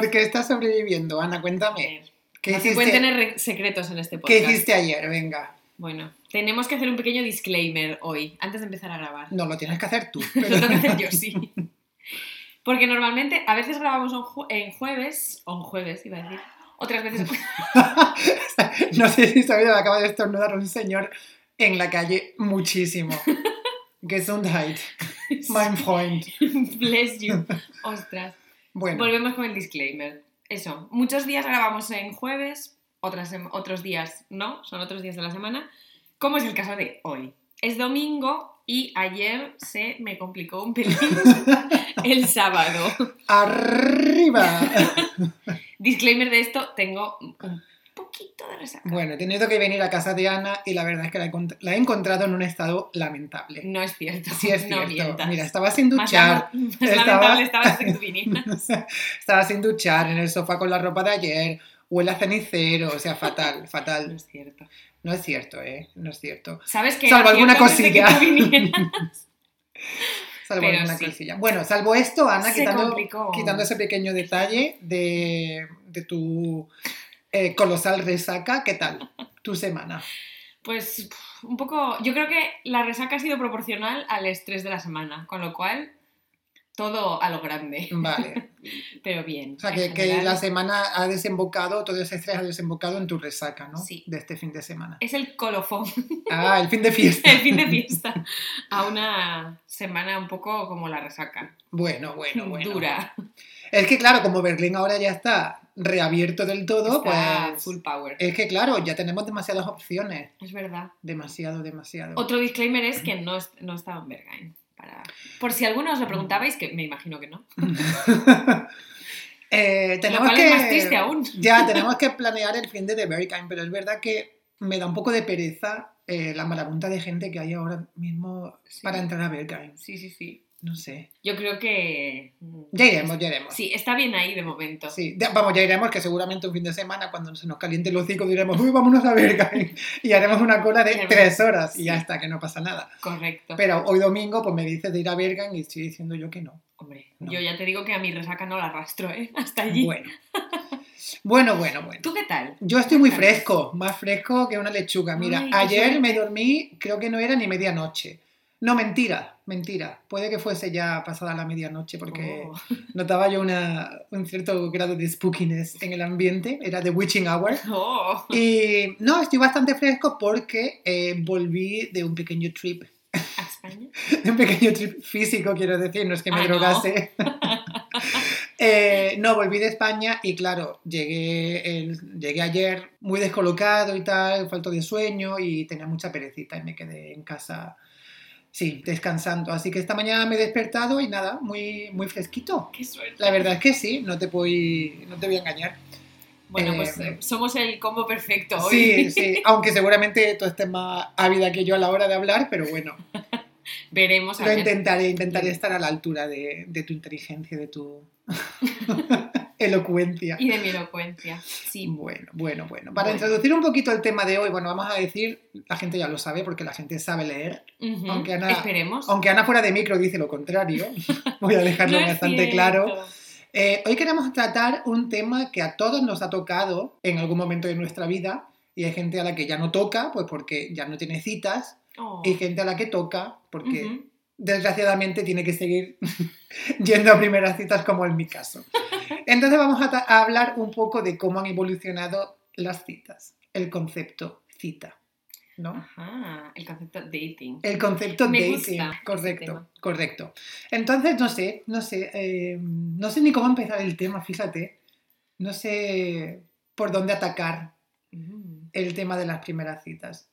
¿Por qué estás sobreviviendo, Ana? Cuéntame. ¿Qué no se hiciste, pueden tener re- secretos en este ¿Qué podcast. hiciste ayer? Venga. Bueno, tenemos que hacer un pequeño disclaimer hoy, antes de empezar a grabar. No, lo tienes que hacer tú. Lo tengo que hacer yo, sí. Porque normalmente, a veces grabamos en, jue- en jueves, o en jueves iba a decir, otras veces... no sé si sabéis, me acaba de estornudar un señor en la calle muchísimo. Gesundheit, mein Freund. Bless you. Ostras. Bueno, Volvemos con el disclaimer. Eso, muchos días grabamos en jueves, otras otros días no, son otros días de la semana, como es el caso de hoy. Es domingo y ayer se me complicó un pelín el sábado. arriba. Disclaimer de esto, tengo un poquito de resaca. Bueno, he tenido que venir a casa de Ana y la verdad es que la he, encont- la he encontrado en un estado lamentable. No es cierto. Sí es no cierto. mientas. Mira, estaba sin más, duchar. lama- más Estaba- lamentable estaba desde que vinieras. Estaba sin duchar en el sofá con la ropa de ayer. Huele a cenicero, o sea, fatal, No fatal. es cierto. No es cierto, ¿eh? No es cierto. ¿Sabes que Salvo alguna que cosilla. vinieras? Salvo Pero alguna sí. cosilla. Bueno, salvo esto, Ana, quitando, quitando ese pequeño detalle de, de tu eh, colosal resaca, ¿qué tal tu semana? Pues un poco. Yo creo que la resaca ha sido proporcional al estrés de la semana, con lo cual todo a lo grande, Vale. pero bien. O sea, que, la semana ha desembocado, todo ese estrés ha desembocado en tu resaca, ¿no? Sí. De este fin de semana. Es el colofón, Ah, el fin de fiesta. el fin de fiesta, a una semana un poco como la resaca. Bueno, bueno, bueno. Dura. Es que claro, como Berlín ahora ya está reabierto del todo, Está pues full power. es que claro, ya tenemos demasiadas opciones. Es verdad. Demasiado, demasiado. Otro disclaimer es que no, no estaba en Berghain. Para... Por si alguno os lo preguntabais, que me imagino que no. Eh, Lo tenemos cual que es más triste aún. ya tenemos que planear el fin de The Berghain, pero es verdad que me da un poco de pereza eh, la marabunta de gente que hay ahora mismo Sí. para entrar a Berghain. Sí, sí, sí. No sé. Yo creo que. Ya iremos, ya iremos. Sí, está bien ahí de momento. Sí, vamos, ya iremos, que seguramente un fin de semana, cuando se nos caliente el hocico, diremos, uy, vámonos a Berghain. Y haremos una cola de tres horas y ya está, que no pasa nada. Correcto. Pero hoy domingo, pues me dices de ir a Berghain y estoy diciendo yo que no. Hombre, No. yo ya te digo que a mi resaca no la arrastro, ¿eh? Hasta allí. Bueno. Bueno, bueno, bueno. ¿Tú qué tal? Yo estoy muy fresco, más fresco que una lechuga. Mira, Ay, ayer me dormí, creo que no era ni medianoche. No, mentira, mentira. Puede que fuese ya pasada la medianoche porque Oh. notaba yo una, un cierto grado de spookiness en el ambiente. Era The Witching Hour. Oh. Y no, estoy bastante fresco porque eh, volví de un pequeño trip. ¿A España? De un pequeño trip físico, quiero decir, no es que me Ah, no. drogase. Eh, no, volví de España y claro, llegué, el- llegué ayer muy descolocado y tal, falto de sueño y tenía mucha perecita y me quedé en casa, sí, descansando. Así que esta mañana me he despertado y nada, muy, muy fresquito. Qué suerte. La verdad es que sí, no te voy, no te voy a engañar. Bueno, Eh, pues eh, somos el combo perfecto hoy. Sí, sí, aunque seguramente tú estés más ávida que yo a la hora de hablar, pero bueno, Veremos a lo ver. intentaré, intentaré estar a la altura de, de tu inteligencia, de tu elocuencia. Y de mi elocuencia. Sí. Bueno, bueno, bueno. Para Bueno. introducir un poquito el tema de hoy, bueno, vamos a decir, la gente ya lo sabe porque la gente sabe leer, Ujú. Aunque Ana- Esperemos. aunque Ana fuera de micro dice lo contrario, voy a dejarlo No bastante claro. Eh, hoy queremos tratar un tema que a todos nos ha tocado en algún momento de nuestra vida y hay gente a la que ya no toca, pues porque ya no tiene citas, Oh. y gente a la que toca porque. Desgraciadamente tiene que seguir yendo a primeras citas como en mi caso. Entonces vamos a, hablar un poco de cómo han evolucionado las citas, el concepto cita, ¿no? Ajá, el concepto dating. El concepto Me dating, gusta correcto, correcto. Entonces, no sé, no sé, eh, no sé ni cómo empezar el tema, fíjate, no sé por dónde atacar Mm. el tema de las primeras citas.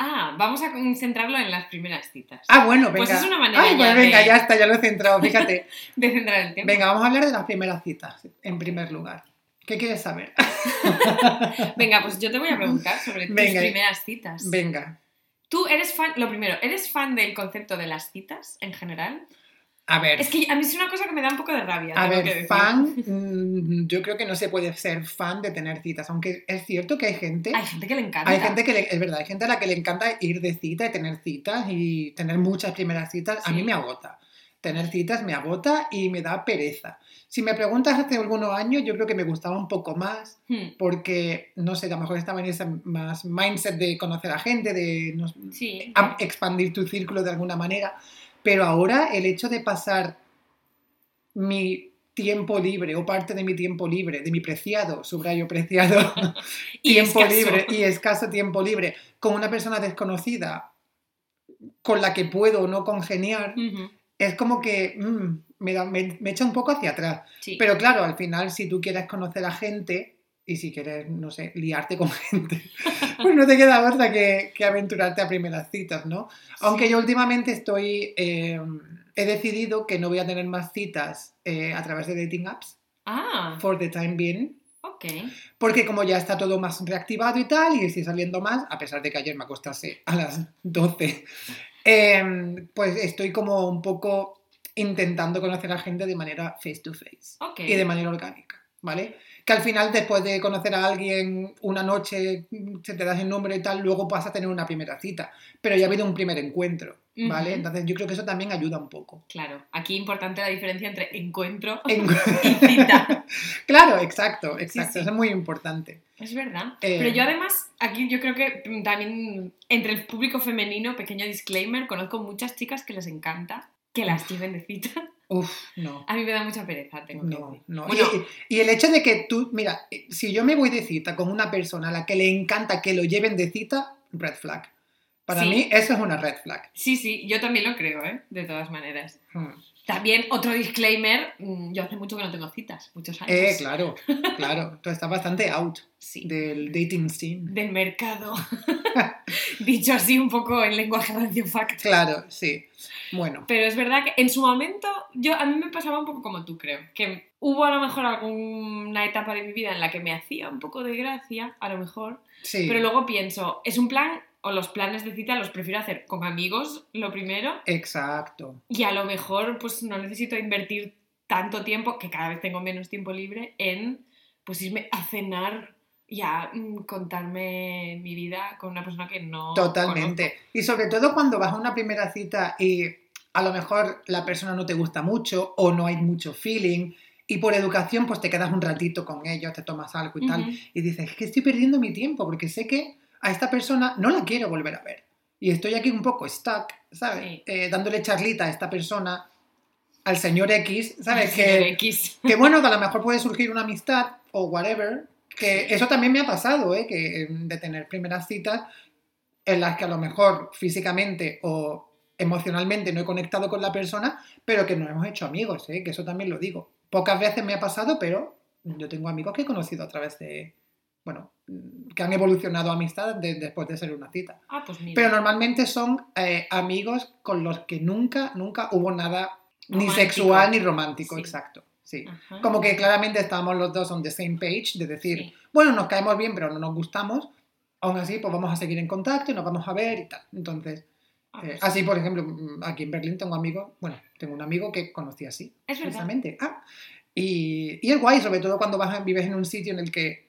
Ah, vamos a centrarlo en las primeras citas. Ah, bueno, venga. Pues es una manera Ay, pues ya venga, de- ya está, ya lo he centrado, fíjate. De centrar el tema. Venga, vamos a hablar de las primeras citas, en primer lugar. ¿Qué quieres saber? Venga, pues yo te voy a preguntar sobre tus primeras citas. Venga. Tú eres fan, lo primero, ¿eres fan del concepto de las citas en general? A ver, Es que a mí es una cosa que me da un poco de rabia. a que ver, decir. fan, mm, yo creo que no se puede ser fan de tener citas, aunque es cierto que hay gente, Hay gente que le encanta. hay gente que le- es verdad, hay gente a la que le encanta ir de cita y tener citas y tener muchas primeras citas, a Sí. mí me agota. Tener citas me agota y me da pereza. Si me preguntas hace algunos años, yo creo que me gustaba un poco más Hmm, porque, no sé, a lo mejor estaba en ese más mindset de conocer a gente, de no- Sí. expandir tu círculo de alguna manera, pero ahora el hecho de pasar mi tiempo libre o parte de mi tiempo libre, de mi preciado, subrayo preciado, Y tiempo escaso. libre y escaso tiempo libre con una persona desconocida con la que puedo o no congeniar, es como que mm, me, da- me- me echa un poco hacia atrás. sí. Pero claro, al final, si tú quieres conocer a gente y si quieres, no sé, liarte con gente, pues no te queda otra que, que aventurarte a primeras citas, ¿no? Aunque Sí. yo últimamente estoy, eh, he decidido que no voy a tener más citas eh, a través de dating apps, Ah, for the time being, ok. porque como ya está todo más reactivado y tal, y estoy saliendo más, a pesar de que ayer me acostase a las 12, eh, pues estoy como un poco intentando conocer a gente de manera face to face Ok. y de manera orgánica, ¿vale? Que al final, después de conocer a alguien una noche, se te das el nombre y tal, luego vas a tener una primera cita, pero ya ha habido un primer encuentro, ¿vale? Entonces yo creo que eso también ayuda un poco. Claro, aquí importante la diferencia entre encuentro En- y cita. claro, exacto, exacto, sí. eso es muy importante. Es verdad. Eh, Pero yo además, aquí yo creo que también entre el público femenino, pequeño disclaimer, conozco muchas chicas que les encanta que las lleven de cita. Uf, no. A mí me da mucha pereza, tengo que No, decir. no. Bueno, Y, y el hecho de que tú, mira, si yo me voy de cita con una persona a la que le encanta que lo lleven de cita, red flag. Para Sí. mí eso es una red flag. sí, sí, yo también lo creo, ¿eh? De todas maneras. Hmm. También otro disclaimer, mm, yo hace mucho que no tengo citas, muchos años. Eh, claro, claro. Tú estás bastante out Sí. del dating scene. Del mercado. Dicho así un poco en lenguaje rancio fact. Claro, sí. Bueno, Pero es verdad que en su momento, yo a mí me pasaba un poco como tú, creo. Que hubo a lo mejor alguna etapa de mi vida en la que me hacía un poco de gracia, a lo mejor. sí. Pero luego pienso, es un plan, o los planes de cita los prefiero hacer con amigos, lo primero. Exacto. Y a lo mejor, pues no necesito invertir tanto tiempo, que cada vez tengo menos tiempo libre, en pues irme a cenar y a mm, contarme mi vida con una persona que no. Totalmente. Y sobre todo cuando vas a una primera cita y a lo mejor la persona no te gusta mucho o no hay mucho feeling y por educación pues te quedas un ratito con ellos, te tomas algo y tal y dices, es que estoy perdiendo mi tiempo porque sé que a esta persona no la quiero volver a ver. Y estoy aquí un poco stuck, ¿sabes? Sí. Eh, dándole charlita a esta persona, al señor X, ¿sabes? Señor Que, X. que bueno, que a lo mejor puede surgir una amistad o whatever, que eso también me ha pasado, ¿eh? Que eh, de tener primeras citas en las que a lo mejor físicamente o emocionalmente no he conectado con la persona, pero que nos hemos hecho amigos, ¿eh? Que eso también lo digo. Pocas veces me ha pasado, pero yo tengo amigos que he conocido a través de, bueno, mm, que han evolucionado amistad de- después de ser una cita. Ah, pues mira. Pero normalmente son eh, amigos con los que nunca, nunca hubo nada ni sexual ni romántico, Sí. exacto. Sí. Ajá. Como que claramente estábamos los dos on the same page, de decir, Sí. bueno, nos caemos bien, pero no nos gustamos. Aún así, pues vamos a seguir en contacto y nos vamos a ver y tal. Entonces, Ah, eh, pues así, por ejemplo, mm, aquí en Berlín tengo amigos, bueno, tengo un amigo que conocí así, Es verdad. precisamente. Ah, y, y es guay, sobre todo cuando vas, a- vives en un sitio en el que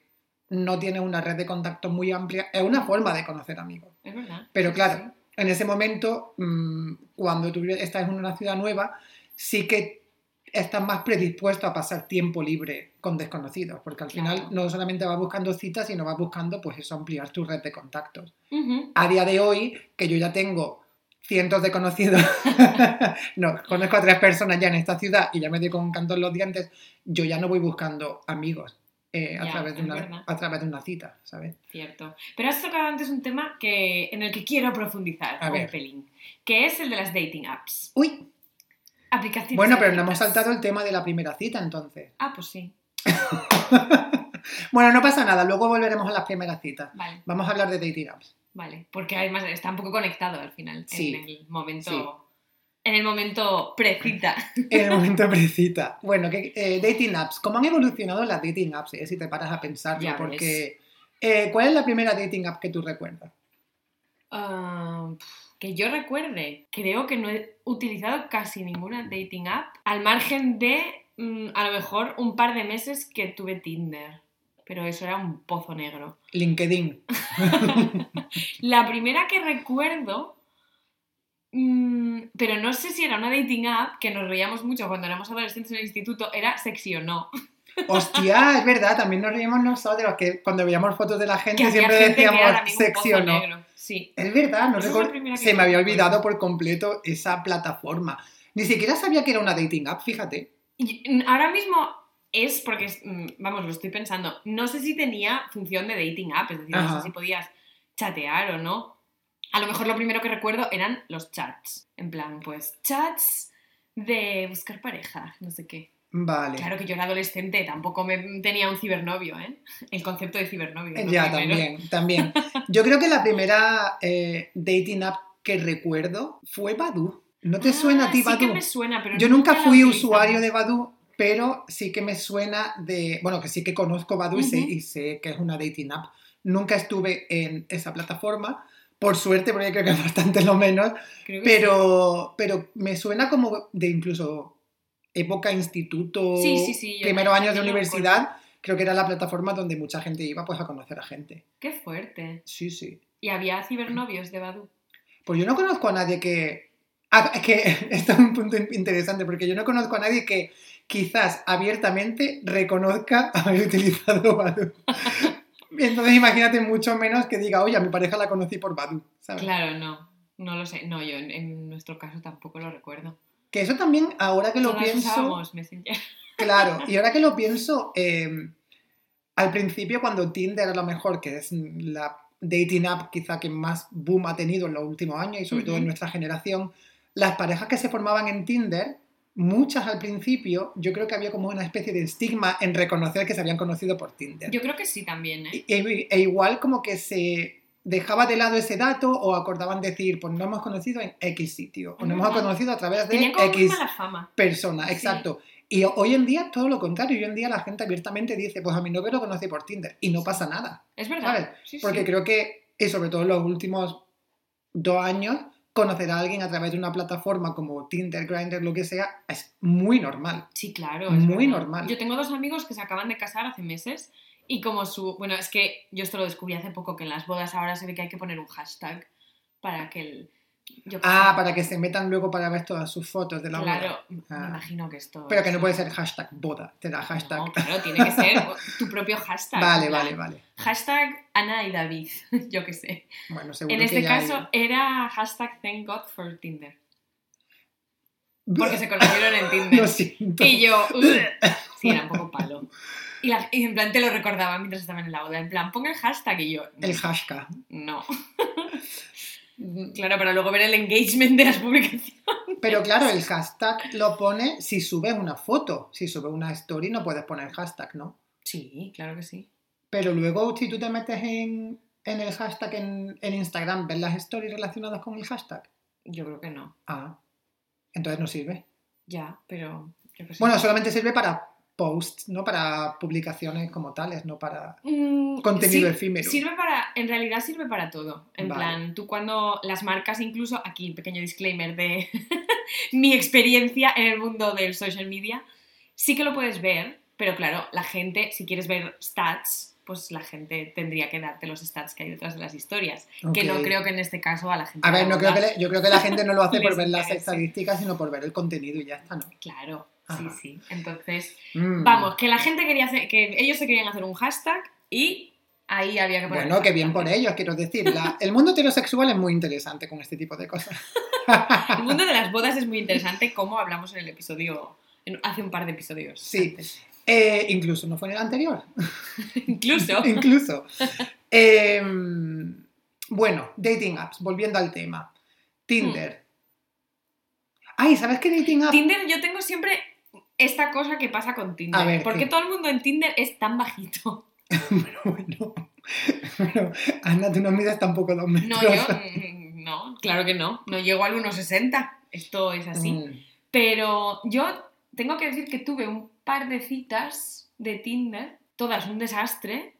no tienes una red de contactos muy amplia. Es una forma de conocer amigos. Es verdad. Pero claro, en ese momento, mm, cuando tú estás en una ciudad nueva, sí que estás más predispuesto a pasar tiempo libre con desconocidos, porque al final no solamente vas buscando citas, sino vas buscando, pues eso, ampliar tu red de contactos. A día de hoy, que yo ya tengo cientos de conocidos, no, conozco a tres personas ya en esta ciudad y ya me doy con canto en los dientes, yo ya no voy buscando amigos eh, a, Ya, través de una, verdad. a través de una cita, ¿sabes? Cierto. Pero has tocado antes un tema que, en el que quiero profundizar A un ver. pelín, que es el de las dating apps. Uy, Aplicaciones bueno, pero no hemos saltado el tema de la primera cita entonces. Ah, pues sí. bueno, no pasa nada, luego volveremos a las primeras citas. Vale, Vamos a hablar de dating apps. vale. Porque además está un poco conectado al final. Sí. En el momento. Sí. En el momento precita. En el momento precita. Bueno, que, eh, dating apps. ¿Cómo han evolucionado las dating apps? eh? Si te paras a pensarlo. Ya porque, eh, ¿cuál es la primera dating app que tú recuerdas? Ah, que yo recuerde, creo que no he utilizado casi ninguna dating app, al margen de mm, a lo mejor un par de meses que tuve Tinder. Pero eso era un pozo negro. LinkedIn. La primera que recuerdo, mm, pero no sé si era una dating app, que nos reíamos mucho cuando éramos adolescentes en el instituto, era sexy o no. Hostia, es verdad, también nos reímos nosotros, que cuando veíamos fotos de la gente Que siempre gente decíamos sexy o no. negro. Sí. Es verdad, no recuerdo- se me había olvidado por completo esa plataforma. Ni siquiera sabía que era una dating app, fíjate. Y, mm, Ahora mismo es porque, mm, vamos, lo estoy pensando. No sé si tenía función de dating app, es decir, no sé si podías chatear o no. A lo mejor lo primero que recuerdo eran los chats. En plan, pues, chats de buscar pareja, no sé qué. Vale. Claro que yo era adolescente, tampoco me tenía un cibernovio, ¿eh? El concepto de cibernovio. ¿no? Ya, también, también. Yo creo que la primera eh, dating app que recuerdo fue Badu. ¿No te Ah, suena a ti sí Badu? que me suena, pero Yo nunca fui usuario de Badu, pero sí que me suena de. Bueno, que sí que conozco Badu y, sé, Ujú. y sé que es una dating app. Nunca estuve en esa plataforma, por suerte, porque creo que es bastante lo menos, pero, pero me suena como de incluso época instituto, Sí, sí, primeros años de universidad. Creo que era la plataforma donde mucha gente iba pues, a conocer a gente. Qué fuerte. Sí, sí. Y había cibernovios de Badu. Pues yo no conozco a nadie que... ah, es que esto es un punto interesante, porque yo no conozco a nadie que quizás abiertamente reconozca haber utilizado Badu. Entonces imagínate mucho menos que diga, oye, a mi pareja la conocí por Badu, ¿sabes? Claro, no. No lo sé. No, yo en, en nuestro caso tampoco lo recuerdo. Que eso también, ahora que lo Todas pienso... Claro, y ahora que lo pienso, eh, al principio cuando Tinder a lo mejor, que es la dating app quizá que más boom ha tenido en los últimos años y sobre todo en nuestra generación, las parejas que se formaban en Tinder, muchas al principio, yo creo que había como una especie de estigma en reconocer que se habían conocido por Tinder. Yo creo que sí también, ¿eh? E, e igual como que se dejaba de lado ese dato o acordaban decir, pues nos hemos conocido en X sitio, o nos hemos conocido a través de Tenía como muy X mala fama. persona, Sí. exacto. Y hoy en día todo lo contrario, hoy en día la gente abiertamente dice, pues a mi novio lo conocí por Tinder y no pasa nada, Es verdad. ¿sabes? Sí, sí. Porque creo que, y sobre todo en los últimos dos años, conocer a alguien a través de una plataforma como Tinder, Grindr, lo que sea, es muy normal. Sí, claro. es Muy verdad. normal. Yo tengo dos amigos que se acaban de casar hace meses y como su... Bueno, es que yo esto lo descubrí hace poco, que en las bodas ahora se ve que hay que poner un hashtag para que el... yo Ah, para que se metan luego para ver todas sus fotos de la Claro, boda. me Ah. imagino que esto... Pero que no puede ser hashtag boda, te da hashtag. No, claro, tiene que ser tu propio hashtag. vale, plan, vale, vale. Hashtag Ana y David, yo qué sé. Bueno, seguro En que este hay- caso era hashtag thank God for Tinder. Porque se conocieron en Tinder. Lo siento. Y yo, sí, era un poco palo. Y, la- y en plan te lo recordaba mientras estaban en la boda. En plan, ponga el hashtag y yo, El hashtag. no. Claro, para luego ver el engagement de las publicaciones. Pero claro, el hashtag lo pone si subes una foto. Si subes una story no puedes poner hashtag, ¿no? Sí, claro que sí. Pero luego si tú te metes en, en el hashtag en, en Instagram, ves las stories relacionadas con el hashtag. Yo creo que no. Ah, entonces no sirve. Ya, pero yo. Bueno, solamente sirve para posts, no para publicaciones como tales, no para Mm, contenido sí, efímero. Sirve para, en realidad sirve para todo. En Vale. plan, tú cuando las marcas, incluso, aquí pequeño disclaimer de mi experiencia en el mundo del social media, sí que lo puedes ver, pero claro, la gente, si quieres ver stats, pues la gente tendría que darte los stats que hay detrás de las historias. Que no creo que en este caso a la gente... A ver, no creo que le- yo creo que la gente no lo hace por ver las estadísticas, sino por ver el contenido y ya está, ¿no? Claro. Sí, sí. Entonces, Mm. vamos, que la gente quería hacer, que ellos se querían hacer un hashtag y ahí había que poner... Bueno, que bien por ellos, quiero decir. la- el mundo heterosexual es muy interesante con este tipo de cosas. El mundo de las bodas es muy interesante, como hablamos en el episodio, hace un par de episodios. Sí. Eh, incluso, no fue en el anterior. Incluso. incluso. Eh, bueno, dating apps, volviendo al tema. Tinder. Ay, ¿sabes qué dating app? Tinder, yo tengo siempre esta cosa que pasa con Tinder. A ver, ¿Por ¿qué? todo el mundo en Tinder es tan bajito? bueno, bueno, Ana, tú no mides tampoco dos metros. No, yo. mm, No, claro que no. No llego al 1,60. Esto es así. Mm, Pero yo tengo que decir que tuve un par de citas de Tinder, todas un desastre.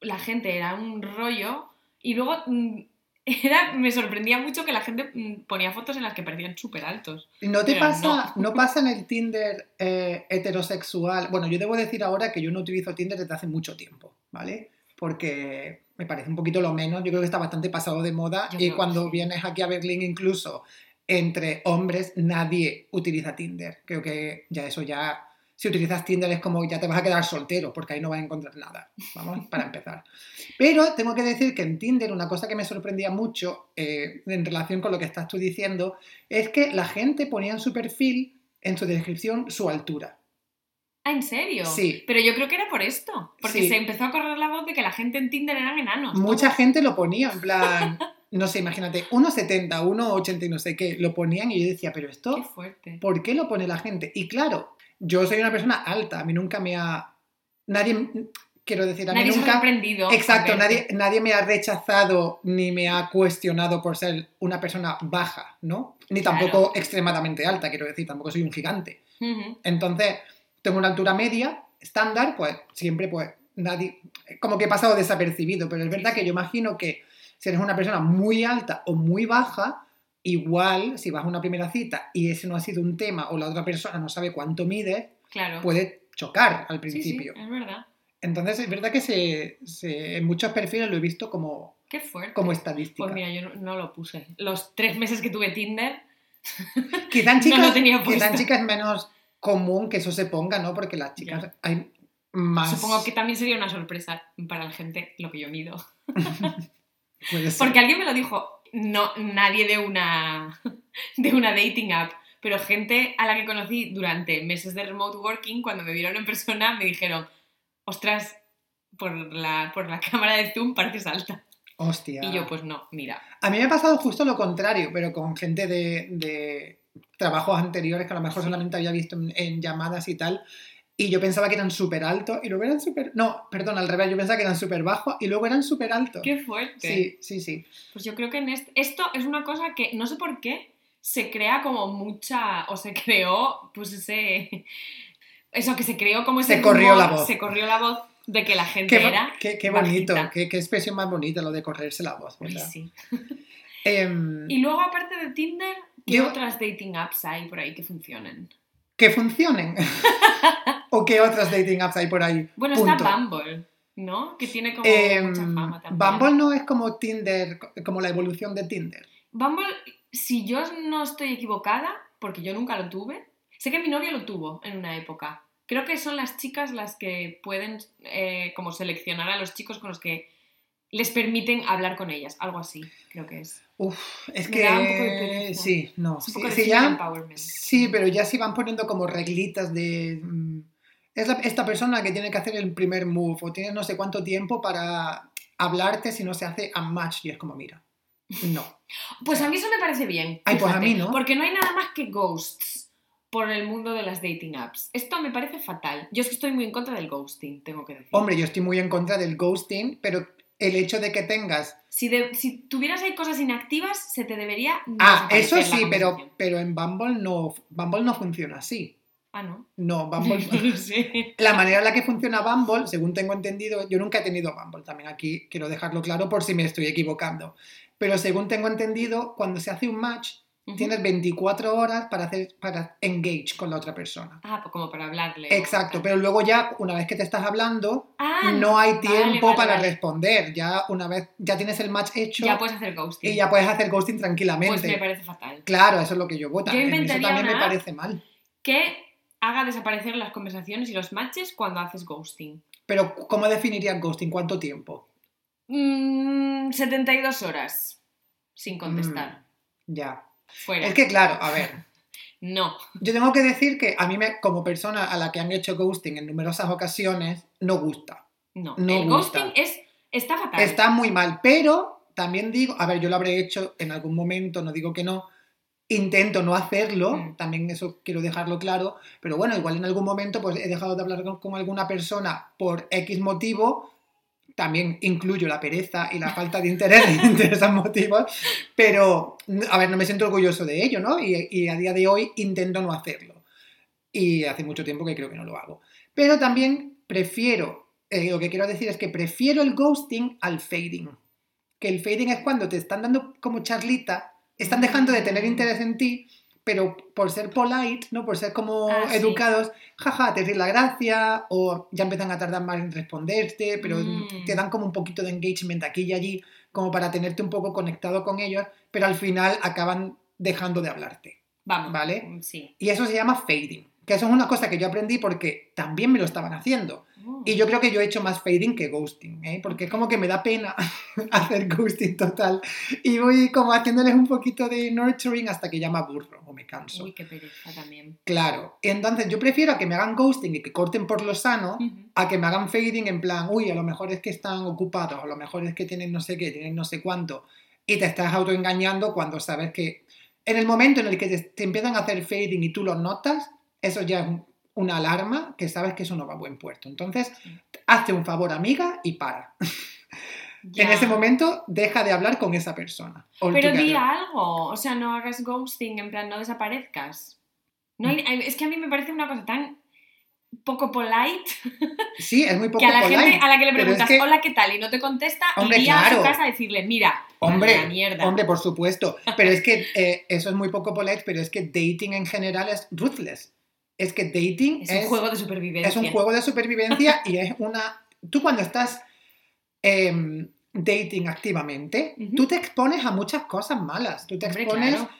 La gente era un rollo. Y luego mm, era, me sorprendía mucho que la gente mm, ponía fotos en las que parecían súper altos. ¿No te pasa, no. no. pasa en el Tinder eh, heterosexual? Bueno, yo debo decir ahora que yo no utilizo Tinder desde hace mucho tiempo, ¿vale? Porque me parece un poquito lo menos, yo creo que está bastante pasado de moda Yo y creo cuando vienes aquí a Berlín incluso entre hombres nadie utiliza Tinder. Creo que ya eso ya, si utilizas Tinder es como ya te vas a quedar soltero porque ahí no vas a encontrar nada, vamos, para empezar. Pero tengo que decir que en Tinder una cosa que me sorprendía mucho eh, en relación con lo que estás tú diciendo es que la gente ponía en su perfil, en su descripción, su altura. Ah, ¿en serio? Sí. Pero yo creo que era por esto. Porque Sí. se empezó a correr la voz de que la gente en Tinder eran enanos. Mucha gente lo ponía, en plan, no sé, imagínate, 1,70, 1,80 y no sé qué, lo ponían y yo decía, pero Qué esto, fuerte. ¿por qué lo pone la gente? Y claro, yo soy una persona alta, a mí nunca me ha... Nadie, quiero decir, a mí Nadie nunca... sorprendido. Exacto, nadie, nadie me ha rechazado ni me ha cuestionado por ser una persona baja, ¿no? Ni tampoco extremadamente alta, quiero decir, tampoco soy un gigante. Entonces, tengo una altura media, estándar, pues siempre, pues nadie, como que he pasado desapercibido, pero es verdad que yo imagino que si eres una persona muy alta o muy baja, igual, si vas a una primera cita y ese no ha sido un tema o la otra persona no sabe cuánto mides, Claro. puede chocar al Sí, sí, principio. es verdad. Entonces, es verdad que se, se- en muchos perfiles lo he visto como, Qué fuerte. como estadística. Pues mira, yo no, no lo puse. Los tres meses que tuve Tinder, Quizá en no chicas, lo tenía quizá chicas es menos común que eso se ponga, ¿no? Porque las chicas Ya. hay más... supongo que también sería una sorpresa para la gente lo que yo mido. puede ser. Porque alguien me lo dijo, no, nadie de una, de una dating app, pero gente a la que conocí durante meses de remote working, cuando me vieron en persona, me dijeron, ostras, por la, por la cámara de Zoom pareces alta. Hostia. Y yo, pues no, mira. A mí me ha pasado justo lo contrario, pero con gente de, de trabajos anteriores que a lo mejor solamente había visto en, en llamadas y tal. Y yo pensaba que eran súper altos y luego eran súper... No, perdón, al revés, yo pensaba que eran súper bajos y luego eran súper altos. Qué fuerte. Sí, sí, sí. Pues yo creo que en este, esto es una cosa que no sé por qué se crea como mucha, o se creó, pues ese, eso que se creó como ese Se corrió la voz. Se corrió la voz de que la gente Qué, era qué- qué bonito, qué, qué expresión más bonita lo de correrse la voz, Uy, ¿verdad? sí. Em, Y luego, aparte de Tinder, ¿qué Yo- otras dating apps hay por ahí que funcionen? que funcionen. ¿O qué otras dating apps hay por ahí? Bueno, Punto. está Bumble, ¿no? Que tiene como Em, mucha fama también. Bumble no es como Tinder, como la evolución de Tinder. Bumble, si yo no estoy equivocada, porque yo nunca lo tuve, sé que mi novio lo tuvo en una época. Creo que son las chicas las que pueden eh, como seleccionar a los chicos con los que les permiten hablar con ellas, algo así, creo que es. Uf, es Me que da un poco de pereza. sí, no, sí, sí, ya, sí, pero ya sí van poniendo como reglitas de mm, es la- esta persona que tiene que hacer el primer move o tiene no sé cuánto tiempo para hablarte si no se hace a match y es como mira, no, Pues a mí eso me parece bien. Ay, pues a fíjate, mí no. Porque no hay nada más que ghosts por el mundo de las dating apps. Esto me parece fatal. Yo es que estoy muy en contra del ghosting, tengo que decir. hombre, yo estoy muy en contra del ghosting, pero el hecho de que tengas Si, de- si tuvieras ahí cosas inactivas, se te debería. ah, eso sí, pero pero en Bumble no Bumble no funciona así. Ah, no. No, Bumble No lo sé. La manera en la que funciona Bumble, según tengo entendido, yo nunca he tenido Bumble, también aquí quiero dejarlo claro por si me estoy equivocando. Pero según tengo entendido, cuando se hace un match, tienes 24 horas para hacer para engage con la otra persona. Ah, pues como para hablarle. Exacto, o pero luego ya una vez que te estás hablando, Ah, no hay tiempo vale, para vale. responder. Ya una vez ya tienes el match hecho Ya puedes hacer ghosting. y ya puedes hacer ghosting tranquilamente. Pues me parece fatal. Claro, eso es lo que yo voto. Yo Eso también me una parece mal. Que haga desaparecer las conversaciones y los matches cuando haces ghosting. Pero ¿cómo definirías ghosting? ¿Cuánto tiempo? Mm, 72 horas sin contestar. Ya. Fuera. Mm. Es que claro, a ver, No. Yo tengo que decir que a mí, me, como persona a la que han hecho ghosting en numerosas ocasiones, no gusta. No. No el gusta. ghosting es, está fatal. Está muy mal, pero también digo, a ver, yo lo habré hecho en algún momento, no digo que no, intento no hacerlo, Mm. también eso quiero dejarlo claro, pero bueno, igual en algún momento pues he dejado de hablar con, con alguna persona por X motivo, también incluyo la pereza y la falta de interés entre esos motivos, pero a ver, no me siento orgulloso de ello, ¿no? Y, y a día de hoy intento no hacerlo. Y hace mucho tiempo que creo que no lo hago. Pero también prefiero, eh, lo que quiero decir es que prefiero el ghosting al fading. que el fading es cuando te están dando como charlita, están dejando de tener interés en ti, pero por ser polite, ¿no? Por ser como Ah, sí. educados, jaja, te ríes la gracia, o ya empiezan a tardar más en responderte, pero Mm. te dan como un poquito de engagement aquí y allí, como para tenerte un poco conectado con ellos, pero al final acaban dejando de hablarte. Vamos. Vale. Sí. Y eso se llama fading, que eso es una cosa que yo aprendí porque también me lo estaban haciendo. Oh. Y yo creo que yo he hecho más fading que ghosting, ¿eh? porque es como que me da pena hacer ghosting total. Y voy como haciéndoles un poquito de nurturing hasta que ya me aburro o me canso. Uy, qué pereza también. Claro. Entonces yo prefiero que me hagan ghosting y que corten por lo sano Ujú. a que me hagan fading en plan, uy, a lo mejor es que están ocupados, a lo mejor es que tienen no sé qué, tienen no sé cuánto. Y te estás autoengañando cuando sabes que en el momento en el que te, te empiezan a hacer fading y tú lo notas, eso ya es un- una alarma que sabes que eso no va a buen puerto. Entonces, hazte un favor, amiga, y para. Ya. En ese momento, deja de hablar con esa persona. Pero di algo, o sea, no hagas ghosting, en plan, no desaparezcas. No hay- Mm. es que a mí me parece una cosa tan poco polite Sí, es muy poco que a la polite, gente a la que le es preguntas que- hola, ¿qué tal? y no te contesta, Hombre, iría a su casa a decirle, mira, Hombre, mierda. Hombre, por supuesto. Pero es que eh, eso es muy poco polite, pero es que dating en general es ruthless. Es que dating es un juego de supervivencia. es un juego de supervivencia y es una... Tú cuando estás em, dating activamente, tú te expones a muchas cosas malas. Tú te Hombre, expones claro.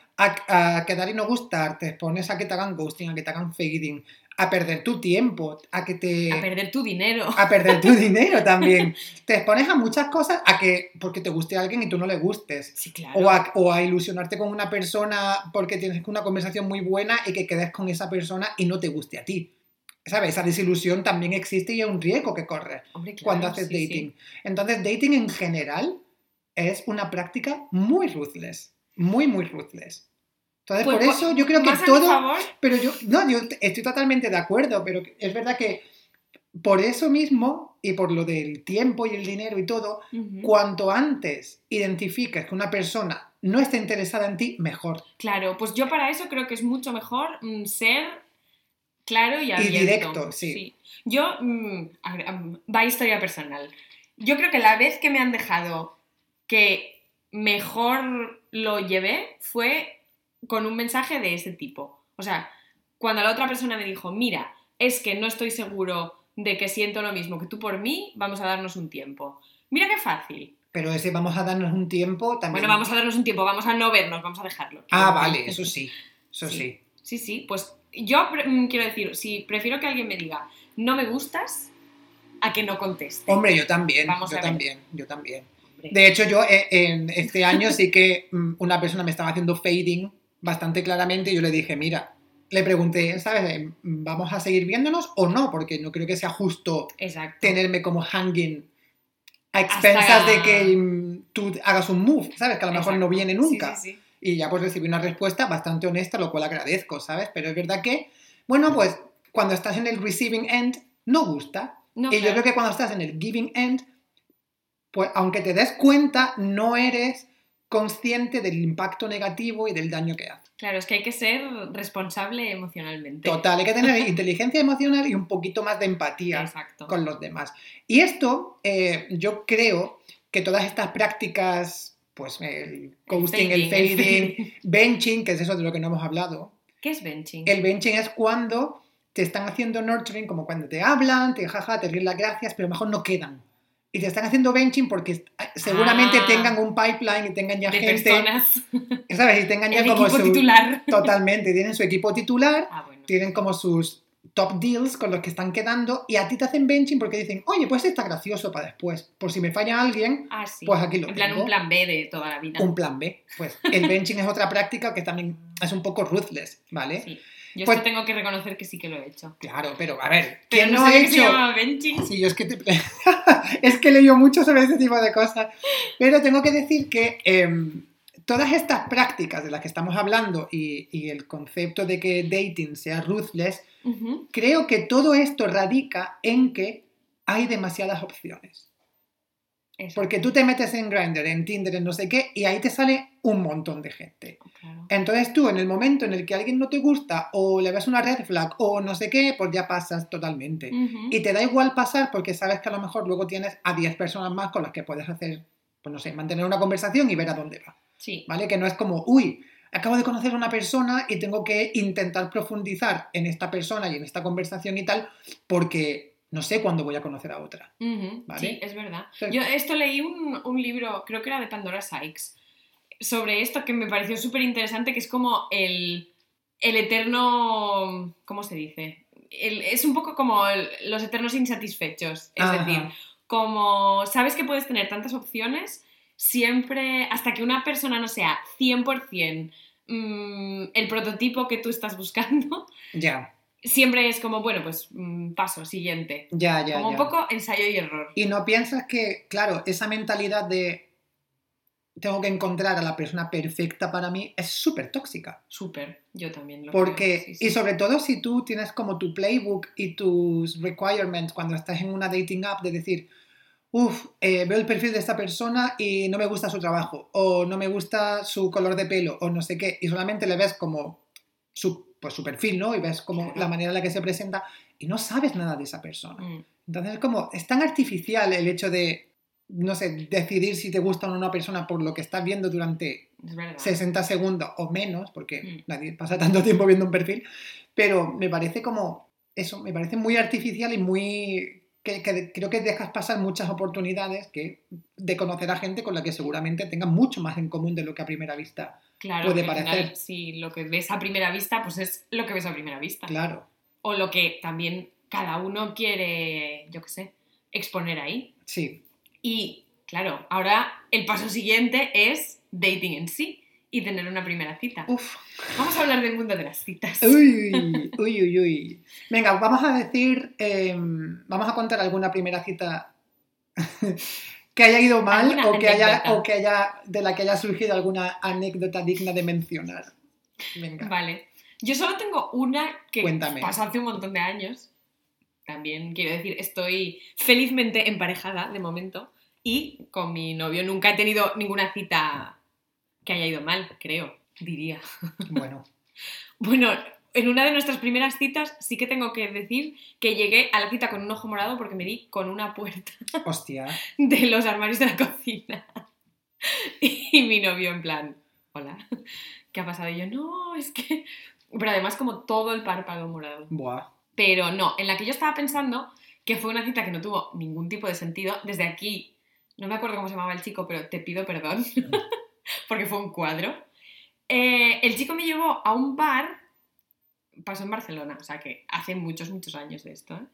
a, a quedar y no gustar, te expones a que te hagan ghosting, a que te hagan fading, a perder tu tiempo, a que te... A perder tu dinero. a perder tu dinero también. Te expones a muchas cosas, a que porque te guste alguien y tú no le gustes. Sí, claro. O a, o a ilusionarte con una persona porque tienes una conversación muy buena y que quedes con esa persona y no te guste a ti. ¿Sabes? Esa desilusión también existe y es un riesgo que corres Hombre, claro, cuando haces sí, sí. dating. Entonces, dating en general es una práctica muy ruthless. Muy, muy ruthless. Entonces, Pues, por eso yo creo que todo... favor, Pero yo, no, yo estoy totalmente de acuerdo, pero es verdad que por eso mismo y por lo del tiempo y el dinero y todo, cuanto antes identifiques que una persona no está interesada en ti, mejor. Claro, pues yo para eso creo que es mucho mejor mm, ser claro y abierto. directo, sí. Yo, mm, am, va historia personal. Yo creo que la vez que me han dejado que mejor lo llevé fue con un mensaje de ese tipo. O sea, cuando la otra persona me dijo, mira, es que no estoy seguro de que siento lo mismo que tú por mí, vamos a darnos un tiempo. Mira qué fácil. Pero ese vamos a darnos un tiempo también. Bueno, vamos a darnos un tiempo, vamos a no vernos, vamos a dejarlo. Ah, vale, eso sí. Eso Sí. sí. Sí, sí, pues yo mm, quiero decir, si prefiero que alguien me diga no me gustas a que no conteste. Hombre, yo también. Vamos yo también. Yo también. Hombre. De hecho, yo eh, en este año sí que mm, una persona me estaba haciendo fading bastante claramente y yo le dije, mira, le pregunté, ¿sabes? ¿Vamos a seguir viéndonos o no? Porque no creo que sea justo Exacto. tenerme como hanging a expensas Hasta- de que tú hagas un move, ¿sabes? Que a lo mejor no viene nunca. Sí, sí, sí. Y ya pues recibí una respuesta bastante honesta, lo cual agradezco, ¿sabes? Pero es verdad que, bueno, pues cuando estás en el receiving end, no gusta. No, y yo creo que cuando estás en el giving end, pues aunque te des cuenta, no eres consciente del impacto negativo y del daño que hace. Claro, es que hay que ser responsable emocionalmente. Total, hay que tener inteligencia emocional y un poquito más de empatía Exacto. con los demás. Y esto, eh, yo creo que todas estas prácticas, pues el ghosting, el fading, el fading, benching, que es eso de lo que no hemos hablado. ¿Qué es benching? El benching es cuando te están haciendo nurturing, como cuando te hablan, te jaja, te ríen las gracias, pero mejor no quedan. Y te están haciendo benching porque seguramente Ah. tengan un pipeline y tengan ya de gente, personas. ¿sabes? Y tengan ya El como equipo su... titular. Totalmente, tienen su equipo titular Ah, bueno. tienen como sus top deals con los que están quedando y a ti te hacen benching porque dicen, oye, pues está gracioso para después. Por si me falla alguien, Ah, sí. pues aquí lo En plan, tengo. un plan B de toda la vida. un plan B. Pues el benching es otra práctica que también es un poco ruthless, ¿vale? Sí. Yo Pues- esto tengo que reconocer que sí que lo he hecho. Claro, pero a ver, Pero ¿quién no, no, ha sabía que se hecho? Sí, yo es que te... es que he leído mucho sobre este tipo de cosas. Pero tengo que decir que em, todas estas prácticas de las que estamos hablando y, y el concepto de que dating sea ruthless, Ujú. creo que todo esto radica en que hay demasiadas opciones. Porque tú te metes en Grindr, en Tinder, en no sé qué, y ahí te sale un montón de gente. Claro. Entonces tú, en el momento en el que alguien no te gusta, o le ves una red flag, o no sé qué, pues ya pasas totalmente. Y te da igual pasar porque sabes que a lo mejor luego tienes a 10 personas más con las que puedes hacer pues no sé, mantener una conversación y ver a dónde va. Sí. ¿Vale? Que no es como, uy, acabo de conocer a una persona y tengo que intentar profundizar en esta persona y en esta conversación y tal, porque no sé cuándo voy a conocer a otra. Sí, es verdad. Yo esto leí un, un libro, creo que era de Pandora Sykes, sobre esto que me pareció súper interesante, que es como el, el eterno... ¿Cómo se dice? El- es un poco como el- los eternos insatisfechos. Es Ajá. decir, como sabes que puedes tener tantas opciones, siempre, hasta que una persona no sea 100% mm, el prototipo que tú estás buscando, Ya, siempre es como, bueno, pues mm, paso, siguiente. ya, ya. Como ya. un poco ensayo y error. Y no piensas que, claro, esa mentalidad de tengo que encontrar a la persona perfecta para mí es súper tóxica. Súper, yo también lo Porque, creo, sí, sí. y sobre todo si tú tienes como tu playbook y tus requirements cuando estás en una dating app de decir, uff, veo el perfil de esta persona y no me gusta su trabajo, o no me gusta su color de pelo, o no sé qué, y solamente le ves como su, pues, su perfil, ¿no? Y ves como la manera en la que se presenta y no sabes nada de esa persona. Mm, Entonces, como es tan artificial el hecho de, no sé, decidir si te gusta o no una persona por lo que estás viendo durante es verdad. 60 segundos o menos, porque Mm. nadie pasa tanto tiempo viendo un perfil, pero me parece como eso, me parece muy artificial y muy... Que, que creo que dejas pasar muchas oportunidades que, de conocer a gente con la que seguramente tengas mucho más en común de lo que a primera vista. Claro, puede parecer. final, si lo que ves a primera vista, pues es lo que ves a primera vista. Claro, O lo que también cada uno quiere, yo qué sé, exponer ahí. sí. Y claro, ahora el paso siguiente es dating en sí y tener una primera cita. Uf. Vamos a hablar del mundo de las citas. Uy, uy, uy, uy. Venga, vamos a decir, eh, vamos a contar alguna primera cita que haya ido mal o que haya, o que haya, de la que haya surgido alguna anécdota digna de mencionar. Venga. Vale. Yo solo tengo una que Cuéntame. pasó hace un montón de años. También quiero decir, estoy felizmente emparejada de momento y con mi novio nunca he tenido ninguna cita que haya ido mal, creo, diría. Bueno, Bueno, en una de nuestras primeras citas sí que tengo que decir que llegué a la cita con un ojo morado porque me di con una puerta hostia. de los armarios de la cocina. Y mi novio en plan, hola, ¿qué ha pasado? Y yo, no, es que... Pero además como todo el párpado morado. Buah. Pero no, en la que yo estaba pensando, que fue una cita que no tuvo ningún tipo de sentido, desde aquí, no me acuerdo cómo se llamaba el chico, pero te pido perdón, porque fue un cuadro. Eh, el chico me llevó a un bar, pasó en Barcelona, o sea que hace muchos, muchos años de esto, ¿eh?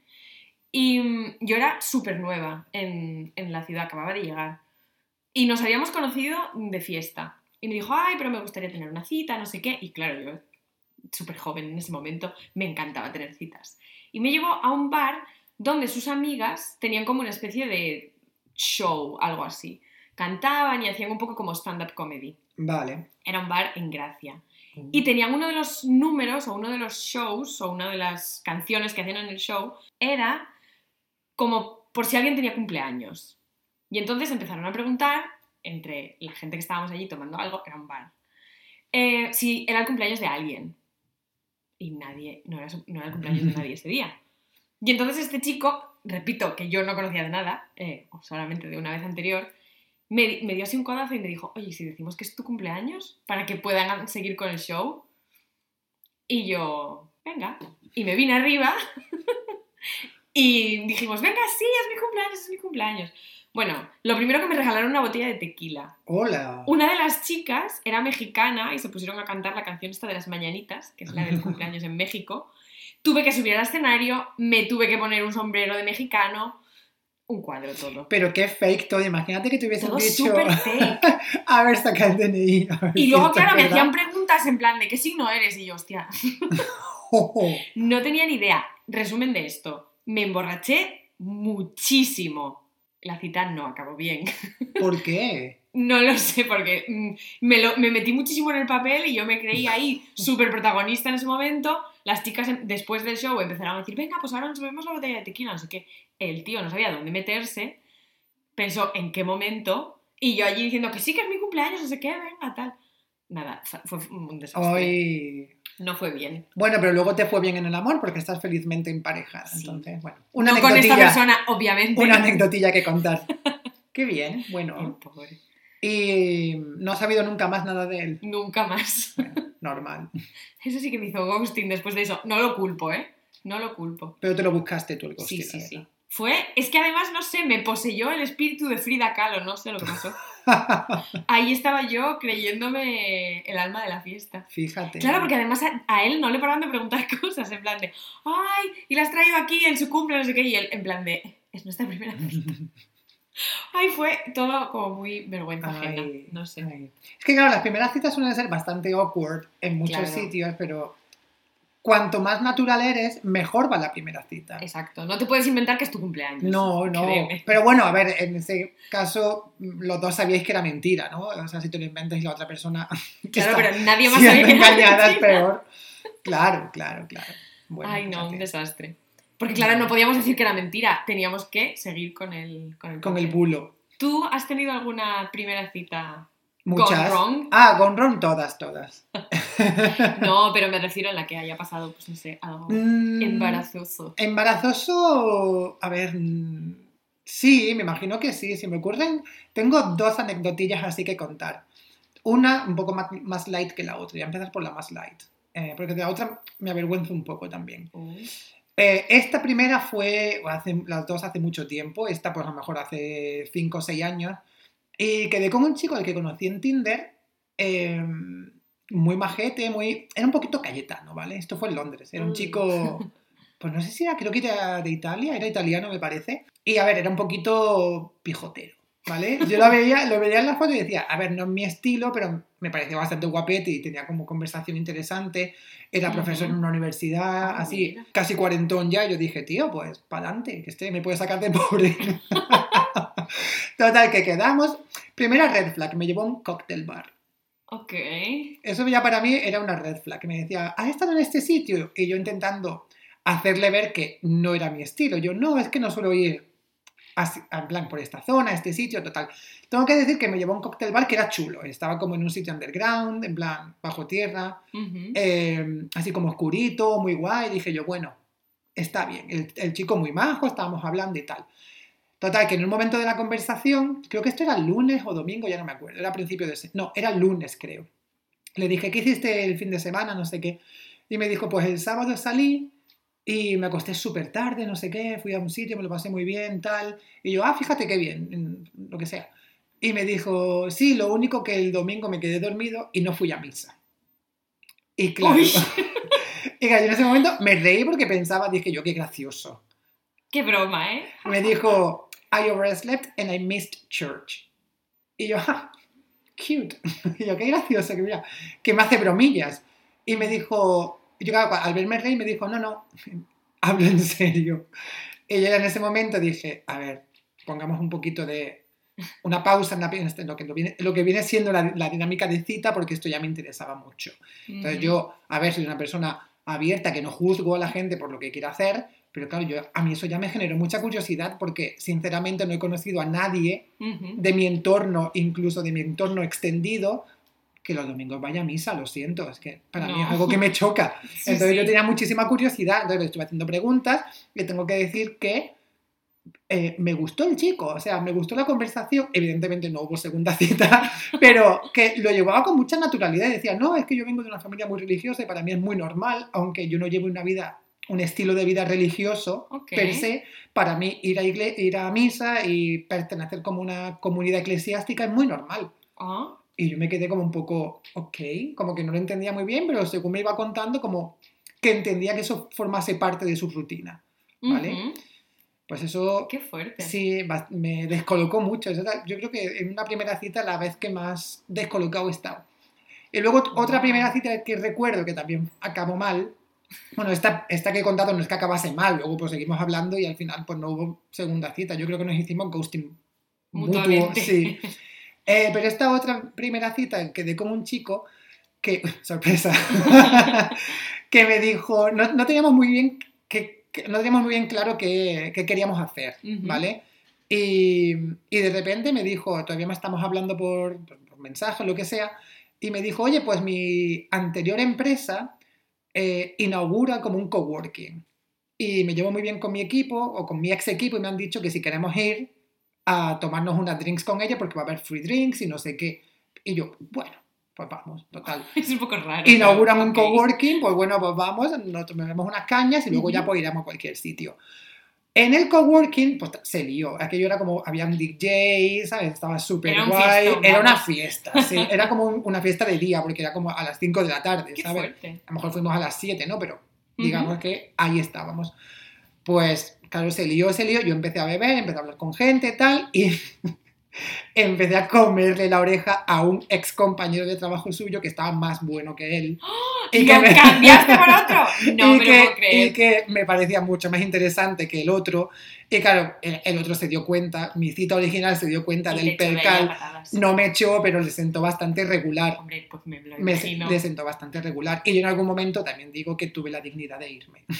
Y mm, yo era súper nueva en, en la ciudad, acababa de llegar. Y nos habíamos conocido de fiesta. Y me dijo, ay, pero me gustaría tener una cita, no sé qué. Y claro, yo, súper joven en ese momento, me encantaba tener citas. Y me llevó a un bar donde sus amigas tenían como una especie de show, algo así. Cantaban y hacían un poco como stand-up comedy. Vale. Era un bar en Gracia. Y tenían uno de los números o uno de los shows o una de las canciones que hacían en el show era como por si alguien tenía cumpleaños. Y entonces empezaron a preguntar entre la gente que estábamos allí tomando algo, era un bar, eh, si era el cumpleaños de alguien. Y nadie, no era, no era el cumpleaños de nadie ese día. Y entonces este chico, repito, que yo no conocía de nada, eh, solamente de una vez anterior, me, di- me dio así un codazo y me dijo, oye, si decimos que es tu cumpleaños, para que puedan seguir con el show. Y yo, venga. Y me vine arriba y dijimos, venga, sí, es mi cumpleaños, es mi cumpleaños. Bueno, lo primero que me regalaron una botella de tequila. Hola. Una de las chicas era mexicana y se pusieron a cantar la canción esta de las mañanitas, que es la del cumpleaños en México. Tuve que subir al escenario, me tuve que poner un sombrero de mexicano, un cuadro todo. Pero qué fake todo. Imagínate que te hubiesen Todo dicho. fake. A ver, saca el DNI. a ver Y si luego, claro, me hacían preguntas en plan de qué signo eres y yo, hostia, Oh, no tenía ni idea. Resumen de esto, me emborraché muchísimo. La cita no acabó bien. ¿Por qué? No lo sé, porque mm, me, lo- me metí muchísimo en el papel y yo me creí ahí súper protagonista en ese momento. Las chicas después del show empezaron a decir, venga, pues ahora nos bebemos la botella de tequila, no sé qué. El tío no sabía dónde meterse, pensó en qué momento, y yo allí diciendo que sí, que es mi cumpleaños, no sé qué, venga, tal. Nada, fue un desastre. No fue bien. Bueno, pero luego te fue bien en el amor porque estás felizmente emparejada. Sí. Entonces, bueno. Una no con esta anecdotilla, persona, obviamente. una anecdotilla que contar. Qué bien, bueno. pobre. Y no has sabido nunca más nada de él. Nunca más. Bueno, normal. Eso sí que me hizo ghosting después de eso. No lo culpo, ¿eh? No lo culpo. Pero te lo buscaste tú el Sí, ghosting, sí, la sí. Fue, es que además, no sé, me poseyó el espíritu de Frida Kahlo, no sé lo que pasó. Ahí estaba yo creyéndome el alma de la fiesta. Fíjate. Claro, porque además a, a él no le paraban de preguntar cosas, en plan de, ay, y la has traído aquí en su cumple, no sé qué, y él, en plan de, es nuestra primera fiesta. Ay, fue todo como muy vergüenza ajena, Ay, no sé. ay. Es que claro, las primeras citas suelen ser bastante awkward en muchos Claro. sitios, pero cuanto más natural eres, mejor va la primera cita. Exacto, no te puedes inventar que es tu cumpleaños. No, no. Créeme. Pero bueno, a ver, en ese caso, los dos sabíais que era mentira, ¿no? O sea, si te lo inventas y la otra persona. Claro, pero nadie más sabía que era es peor. Claro, claro, claro. Bueno, Ay, no, un desastre. Porque claro, no podíamos decir que era mentira, teníamos que seguir con el con el, Con bulo. ¿Tú has tenido alguna primera cita? Muchas. wrong? Ah, con ron todas, todas. No, pero me refiero a la que haya pasado, pues no sé, algo Mm, embarazoso. Embarazoso, a ver, mm, sí, me imagino que sí, si me ocurren, tengo dos anecdotillas así que contar. Una un poco más, más light que la otra, voy a empezar por la más light, eh, porque de la otra me avergüenzo un poco también. Eh, esta primera fue, hace, las dos hace mucho tiempo, esta pues a lo mejor hace 5 o 6 años, y quedé con un chico al que conocí en Tinder, eh, muy majete, muy... Era un poquito cayetano, ¿vale? Esto fue en Londres, era un chico, pues no sé si era, creo que era de Italia, era italiano me parece, y a ver, era un poquito pijotero. ¿Vale? Yo lo veía, lo veía en la foto y decía, a ver, no es mi estilo, pero me parecía bastante guapete y tenía como conversación interesante. Era profesor en una universidad, Ah, así, mira. casi cuarentón ya. Yo dije, tío, pues, para adelante, que este me puede sacar de pobre. Total, que quedamos. Primera red flag, me llevó a un cocktail bar. Ok. Eso ya para mí era una red flag. Me decía, ¿has estado en este sitio? Y yo intentando hacerle ver que no era mi estilo. Yo, no, es que no suelo ir así, en plan por esta zona, este sitio, total. Tengo que decir que me llevó a un cocktail bar que era chulo. Estaba como en un sitio underground, en plan bajo tierra, eh, así como oscurito, muy guay. Dije yo, bueno, está bien. El, el chico muy majo, estábamos hablando y tal. Total, que en un momento de la conversación, creo que esto era lunes o domingo, ya no me acuerdo, era principio de... No, era lunes creo. Le dije, ¿qué hiciste el fin de semana? No sé qué. Y me dijo, pues el sábado salí y me acosté súper tarde, no sé qué, fui a un sitio, me lo pasé muy bien, tal. Y yo, ah, fíjate qué bien, en lo que sea. Y me dijo, sí, lo único que el domingo me quedé dormido y no fui a misa. Y claro, y claro, en ese momento me reí porque pensaba, dije yo, qué gracioso. Qué broma, ¿eh? Me dijo, I overslept and I missed church. Y yo, ah, cute. Y yo, qué gracioso, que mira, que me hace bromillas. Y me dijo, yo al verme reír me dijo, no, no, hablo en serio. Y yo en ese momento dije, a ver, pongamos un poquito de una pausa en, la- en lo, que, lo, viene, lo que viene siendo la, la dinámica de cita, porque esto ya me interesaba mucho. Entonces Ujú. yo, a ver, soy una persona abierta, que no juzgo a la gente por lo que quiera hacer, pero claro, yo, a mí eso ya me generó mucha curiosidad porque sinceramente no he conocido a nadie de mi entorno, incluso de mi entorno extendido, que los domingos vaya a misa, lo siento, es que para mí es algo que me choca. Sí, Entonces yo tenía muchísima curiosidad, entonces le estuve haciendo preguntas y tengo que decir que eh, me gustó el chico, o sea, me gustó la conversación, evidentemente no hubo segunda cita, pero que lo llevaba con mucha naturalidad. Y decía, no, es que yo vengo de una familia muy religiosa y para mí es muy normal, aunque yo no llevo una vida, un estilo de vida religioso Ok. per se, para mí ir a, ir a misa y pertenecer como una comunidad eclesiástica es muy normal. Ah, Y yo me quedé como un poco, ok, como que no lo entendía muy bien, pero según me iba contando, como que entendía que eso formase parte de su rutina. ¿Vale? ujú. Pues eso Qué fuerte. sí me descolocó mucho. Yo creo que en una primera cita la vez que más descolocado he estado. Y luego otra primera cita que recuerdo que también acabó mal. Bueno, esta, esta que he contado no es que acabase mal, luego pues seguimos hablando y al final pues no hubo segunda cita. Yo creo que nos hicimos ghosting mutuo. Mutuamente. Sí. Eh, pero esta otra primera cita quedé con un chico que, sorpresa, que me dijo, no, no teníamos muy bien que, que- no teníamos muy bien claro qué, qué queríamos hacer. ¿vale? Y, y de repente me dijo, todavía me estamos hablando por, por mensaje, lo que sea, y me dijo, oye, pues mi anterior empresa eh, inaugura como un coworking. Y me llevo muy bien con mi equipo o con mi ex equipo y me han dicho que si queremos ir a tomarnos unas drinks con ella porque va a haber free drinks y no sé qué. Y yo, bueno, pues vamos, total. Es un poco raro. Inauguran un coworking, pues bueno, pues vamos, nos tomamos unas cañas y luego ya Ujú. pues iremos a cualquier sitio. En el coworking, pues se lió. Aquello era como, había un DJ, ¿sabes? Estaba súper guay. fiestón, Era una fiesta, sí. Era como un- una fiesta de día, porque era como a las 5 de la tarde, Qué ¿sabes? fuerte. A lo mejor fuimos a las 7, ¿no? Pero digamos que ahí estábamos. Pues, claro, se lió, se lió. Yo empecé a beber, empecé a hablar con gente, tal, y empecé a comerle la oreja a un ex compañero de trabajo suyo que estaba más bueno que él. ¿Y que me- cambiaste por otro? No y me que, lo puedo creer. y que me parecía mucho más interesante que el otro. Y claro, el, el otro se dio cuenta, mi cita original se dio cuenta Y del percal. No me echó, pero le sentó bastante regular. Hombre, pues me lo Me le sentó bastante regular. Y yo en algún momento también digo que tuve la dignidad de irme.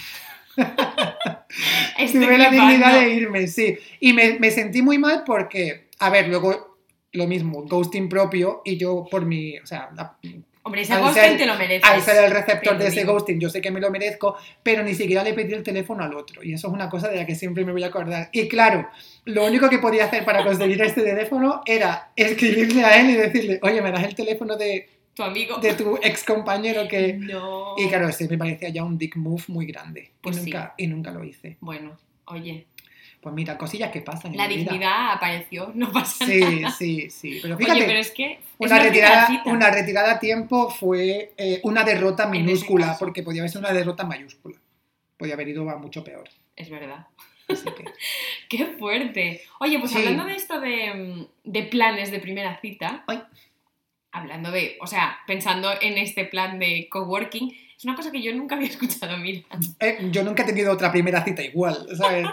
Tuve la dignidad de irme, sí. Y me, me sentí muy mal porque, a ver, luego lo mismo, ghosting propio y yo por mi, o sea, la- Hombre, ese al ghosting ser- te lo mereces. al ser el receptor de ese ghosting, yo sé que me lo merezco, pero ni siquiera le pedí el teléfono al otro. Y eso es una cosa de la que siempre me voy a acordar. Y claro, lo único que podía hacer para conseguir este teléfono era escribirle a él y decirle, oye, me das el teléfono de, Tu amigo. de tu ex compañero que... No. Y claro, ese me parecía ya un dick move muy grande. Pues y, sí. y nunca lo hice. Bueno, oye, Pues mira, cosillas que pasan en la vida. dignidad apareció, no pasa Sí, nada. sí, sí. Pero fíjate, Oye, pero es que. una, retirada, una retirada a tiempo fue eh, una derrota minúscula, porque podía haber sido una derrota mayúscula. Podía haber ido a mucho peor. Es verdad. Así que, ¡Qué fuerte! Oye, pues Sí. hablando de esto de, mm, de planes de primera cita, Ay. hablando de, o sea, pensando en este plan de coworking, es una cosa que yo nunca había escuchado, mira. eh, yo nunca he tenido otra primera cita igual, ¿sabes?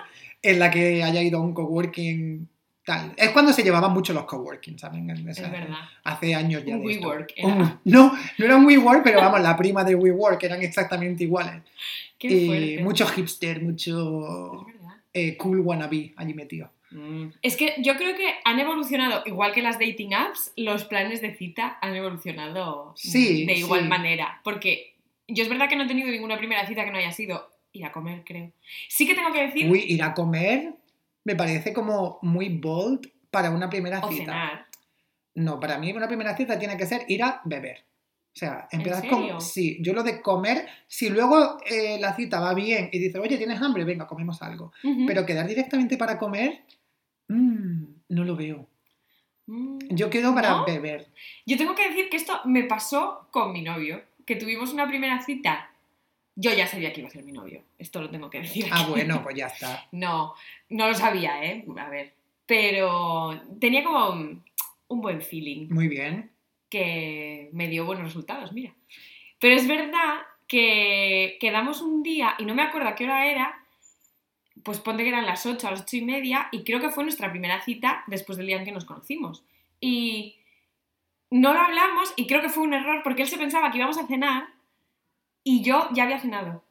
En la que haya ido a un coworking tal. Es cuando se llevaban mucho los coworking, ¿saben? Es verdad. Hace años ya. Un de esto. WeWork era. No, no era un WeWork, pero vamos, la prima de WeWork eran exactamente iguales. ¡Qué fuerte! mucho hipster, mucho eh, cool wannabe allí metido. Mm. Es que yo creo que han evolucionado, igual que las dating apps, los planes de cita han evolucionado Sí, de igual sí. manera. Porque yo es verdad que no he tenido ninguna primera cita que no haya sido ir a comer, creo. Sí que tengo que decir, Uy, ir a comer me parece como muy bold para una primera o cita. cenar. No, para mí una primera cita tiene que ser ir a beber. O sea, empiezas serio? con... Sí, yo lo de comer, si luego eh, la cita va bien y dices, oye, ¿tienes hambre? Venga, comemos algo. Pero quedar directamente para comer, mm, no lo veo. Mm. Yo quedo para ¿No? beber. Yo tengo que decir que esto me pasó con mi novio, que tuvimos una primera cita. Yo ya sabía que iba a ser mi novio, esto lo tengo que decir. Ah, bueno, pues ya está. No, no lo sabía, ¿eh? A ver. Pero tenía como un- un buen feeling Muy bien. que me dio buenos resultados, mira. Pero es verdad que quedamos un día, y no me acuerdo a qué hora era, pues ponte que eran las 8, a las 8 y media, y creo que fue nuestra primera cita después del día en que nos conocimos. Y no lo hablamos, y creo que fue un error, porque él se pensaba que íbamos a cenar, y yo ya había cenado.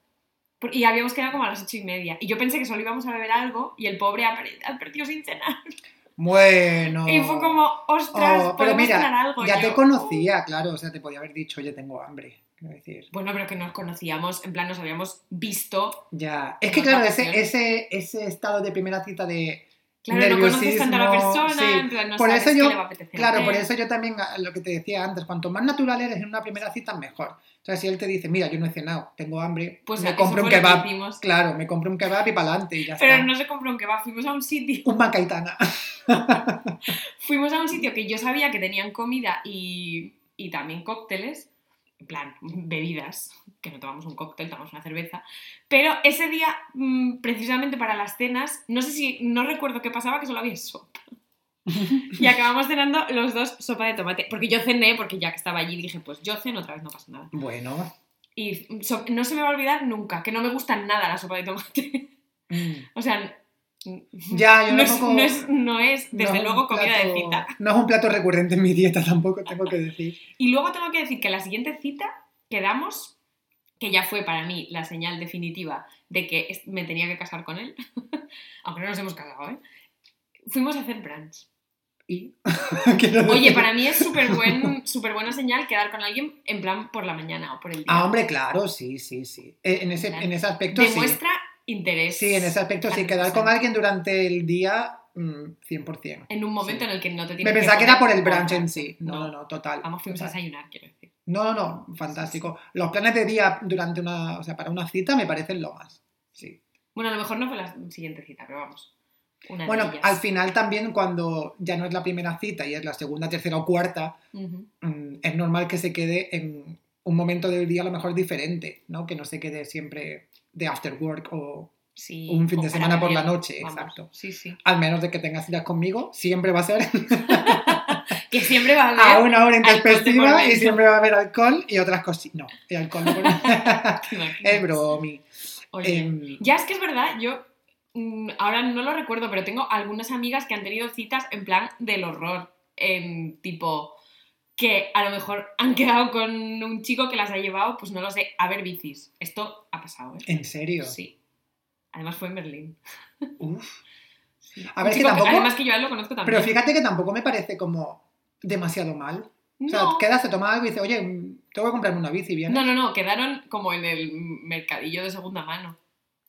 Y habíamos quedado como a las 8 y media. Y yo pensé que solo íbamos a beber algo, y el pobre ha per- ha perdido sin cenar. Bueno. Y fue como, ostras, Oh, pero podemos mira, cenar algo. ya Yo, te conocía, claro. O sea, te podía haber dicho, oye, tengo hambre. Decir. Bueno, pero que nos conocíamos, en plan nos habíamos visto. Ya. Es que, claro, ese, ese estado de primera cita de. Claro, no conoces tanto a la persona, sí. en plan no Por sabes eso qué yo- le va a apetecer Claro, por eso yo también, lo que te decía antes, cuanto más natural eres en una primera cita, mejor. O sea, si él te dice, mira, yo no he cenado, tengo hambre, Pues me compro un que kebab. Claro, me compro un kebab y para adelante y ya Pero está. no se compró un kebab, fuimos a un sitio. Un macaitana. Fuimos a un sitio que yo sabía que tenían comida y, y también cócteles. En plan, bebidas, que no tomamos un cóctel, tomamos una cerveza. Pero ese día, mm, precisamente para las cenas, no sé si, no recuerdo qué pasaba, que solo había sopa. Y acabamos cenando los dos sopa de tomate. Porque yo cené, porque ya que estaba allí dije, pues yo ceno otra vez, no pasa nada. Bueno. Y so- no se me va a olvidar nunca, que no me gusta nada la sopa de tomate. mm. o sea, Ya, yo no, es, no, es, no es, no desde es un luego, comida de plato- cita. No es un plato recurrente en mi dieta tampoco, tengo que decir. Y luego tengo que decir que la siguiente cita quedamos, que ya fue para mí la señal definitiva de que me tenía que casar con él, aunque no nos hemos casado, ¿eh? Fuimos a hacer brunch. Y... Oye, para mí es súper buen, súper buena señal quedar con alguien en plan por la mañana o por el día. Ah, hombre, claro, sí, sí, sí. Eh, En ese, en ese aspecto sí. Interés. Sí, en ese aspecto sí. Quedar con alguien durante el día mm, 100%. En un momento Sí. en el que no te tienes Me pensaba que era por el brunch en sí. No, no, no, total. Vamos, fuimos a desayunar, quiero decir. No, no, no, fantástico. Los planes de día durante una, o sea, para una cita me parecen lo más. Sí. Bueno, a lo mejor no fue la siguiente cita, pero vamos. Una Bueno, al final también cuando ya no es la primera cita y es la segunda, tercera o cuarta, mm, es normal que se quede en un momento del día a lo mejor diferente, ¿no? Que no se quede siempre de after work o Sí, un fin de semana por la noche, vamos. exacto. Sí, sí. Al menos de que tengas citas conmigo, siempre va a ser Que siempre va a haber. a una hora intempestiva y siempre va a haber alcohol y otras cosas. No, el alcohol no. es bromi. Oye, Em, ya es que es verdad, yo mm, ahora no lo recuerdo, pero tengo algunas amigas que han tenido citas en plan del horror. En tipo, que a lo mejor han quedado con un chico que las ha llevado, pues no lo sé, a ver bicis. Esto ha pasado, ¿eh? ¿En serio? Sí. Además fue en Berlín. Uf. Sí. A ver, que chico tampoco- Además que yo a él lo conozco también. Pero fíjate que tampoco me parece como demasiado mal. O sea, quedas, te tomas algo y dices, oye, mm, tengo que comprarme una bici, ¿bien? no, no, no, quedaron como en el mercadillo de segunda mano.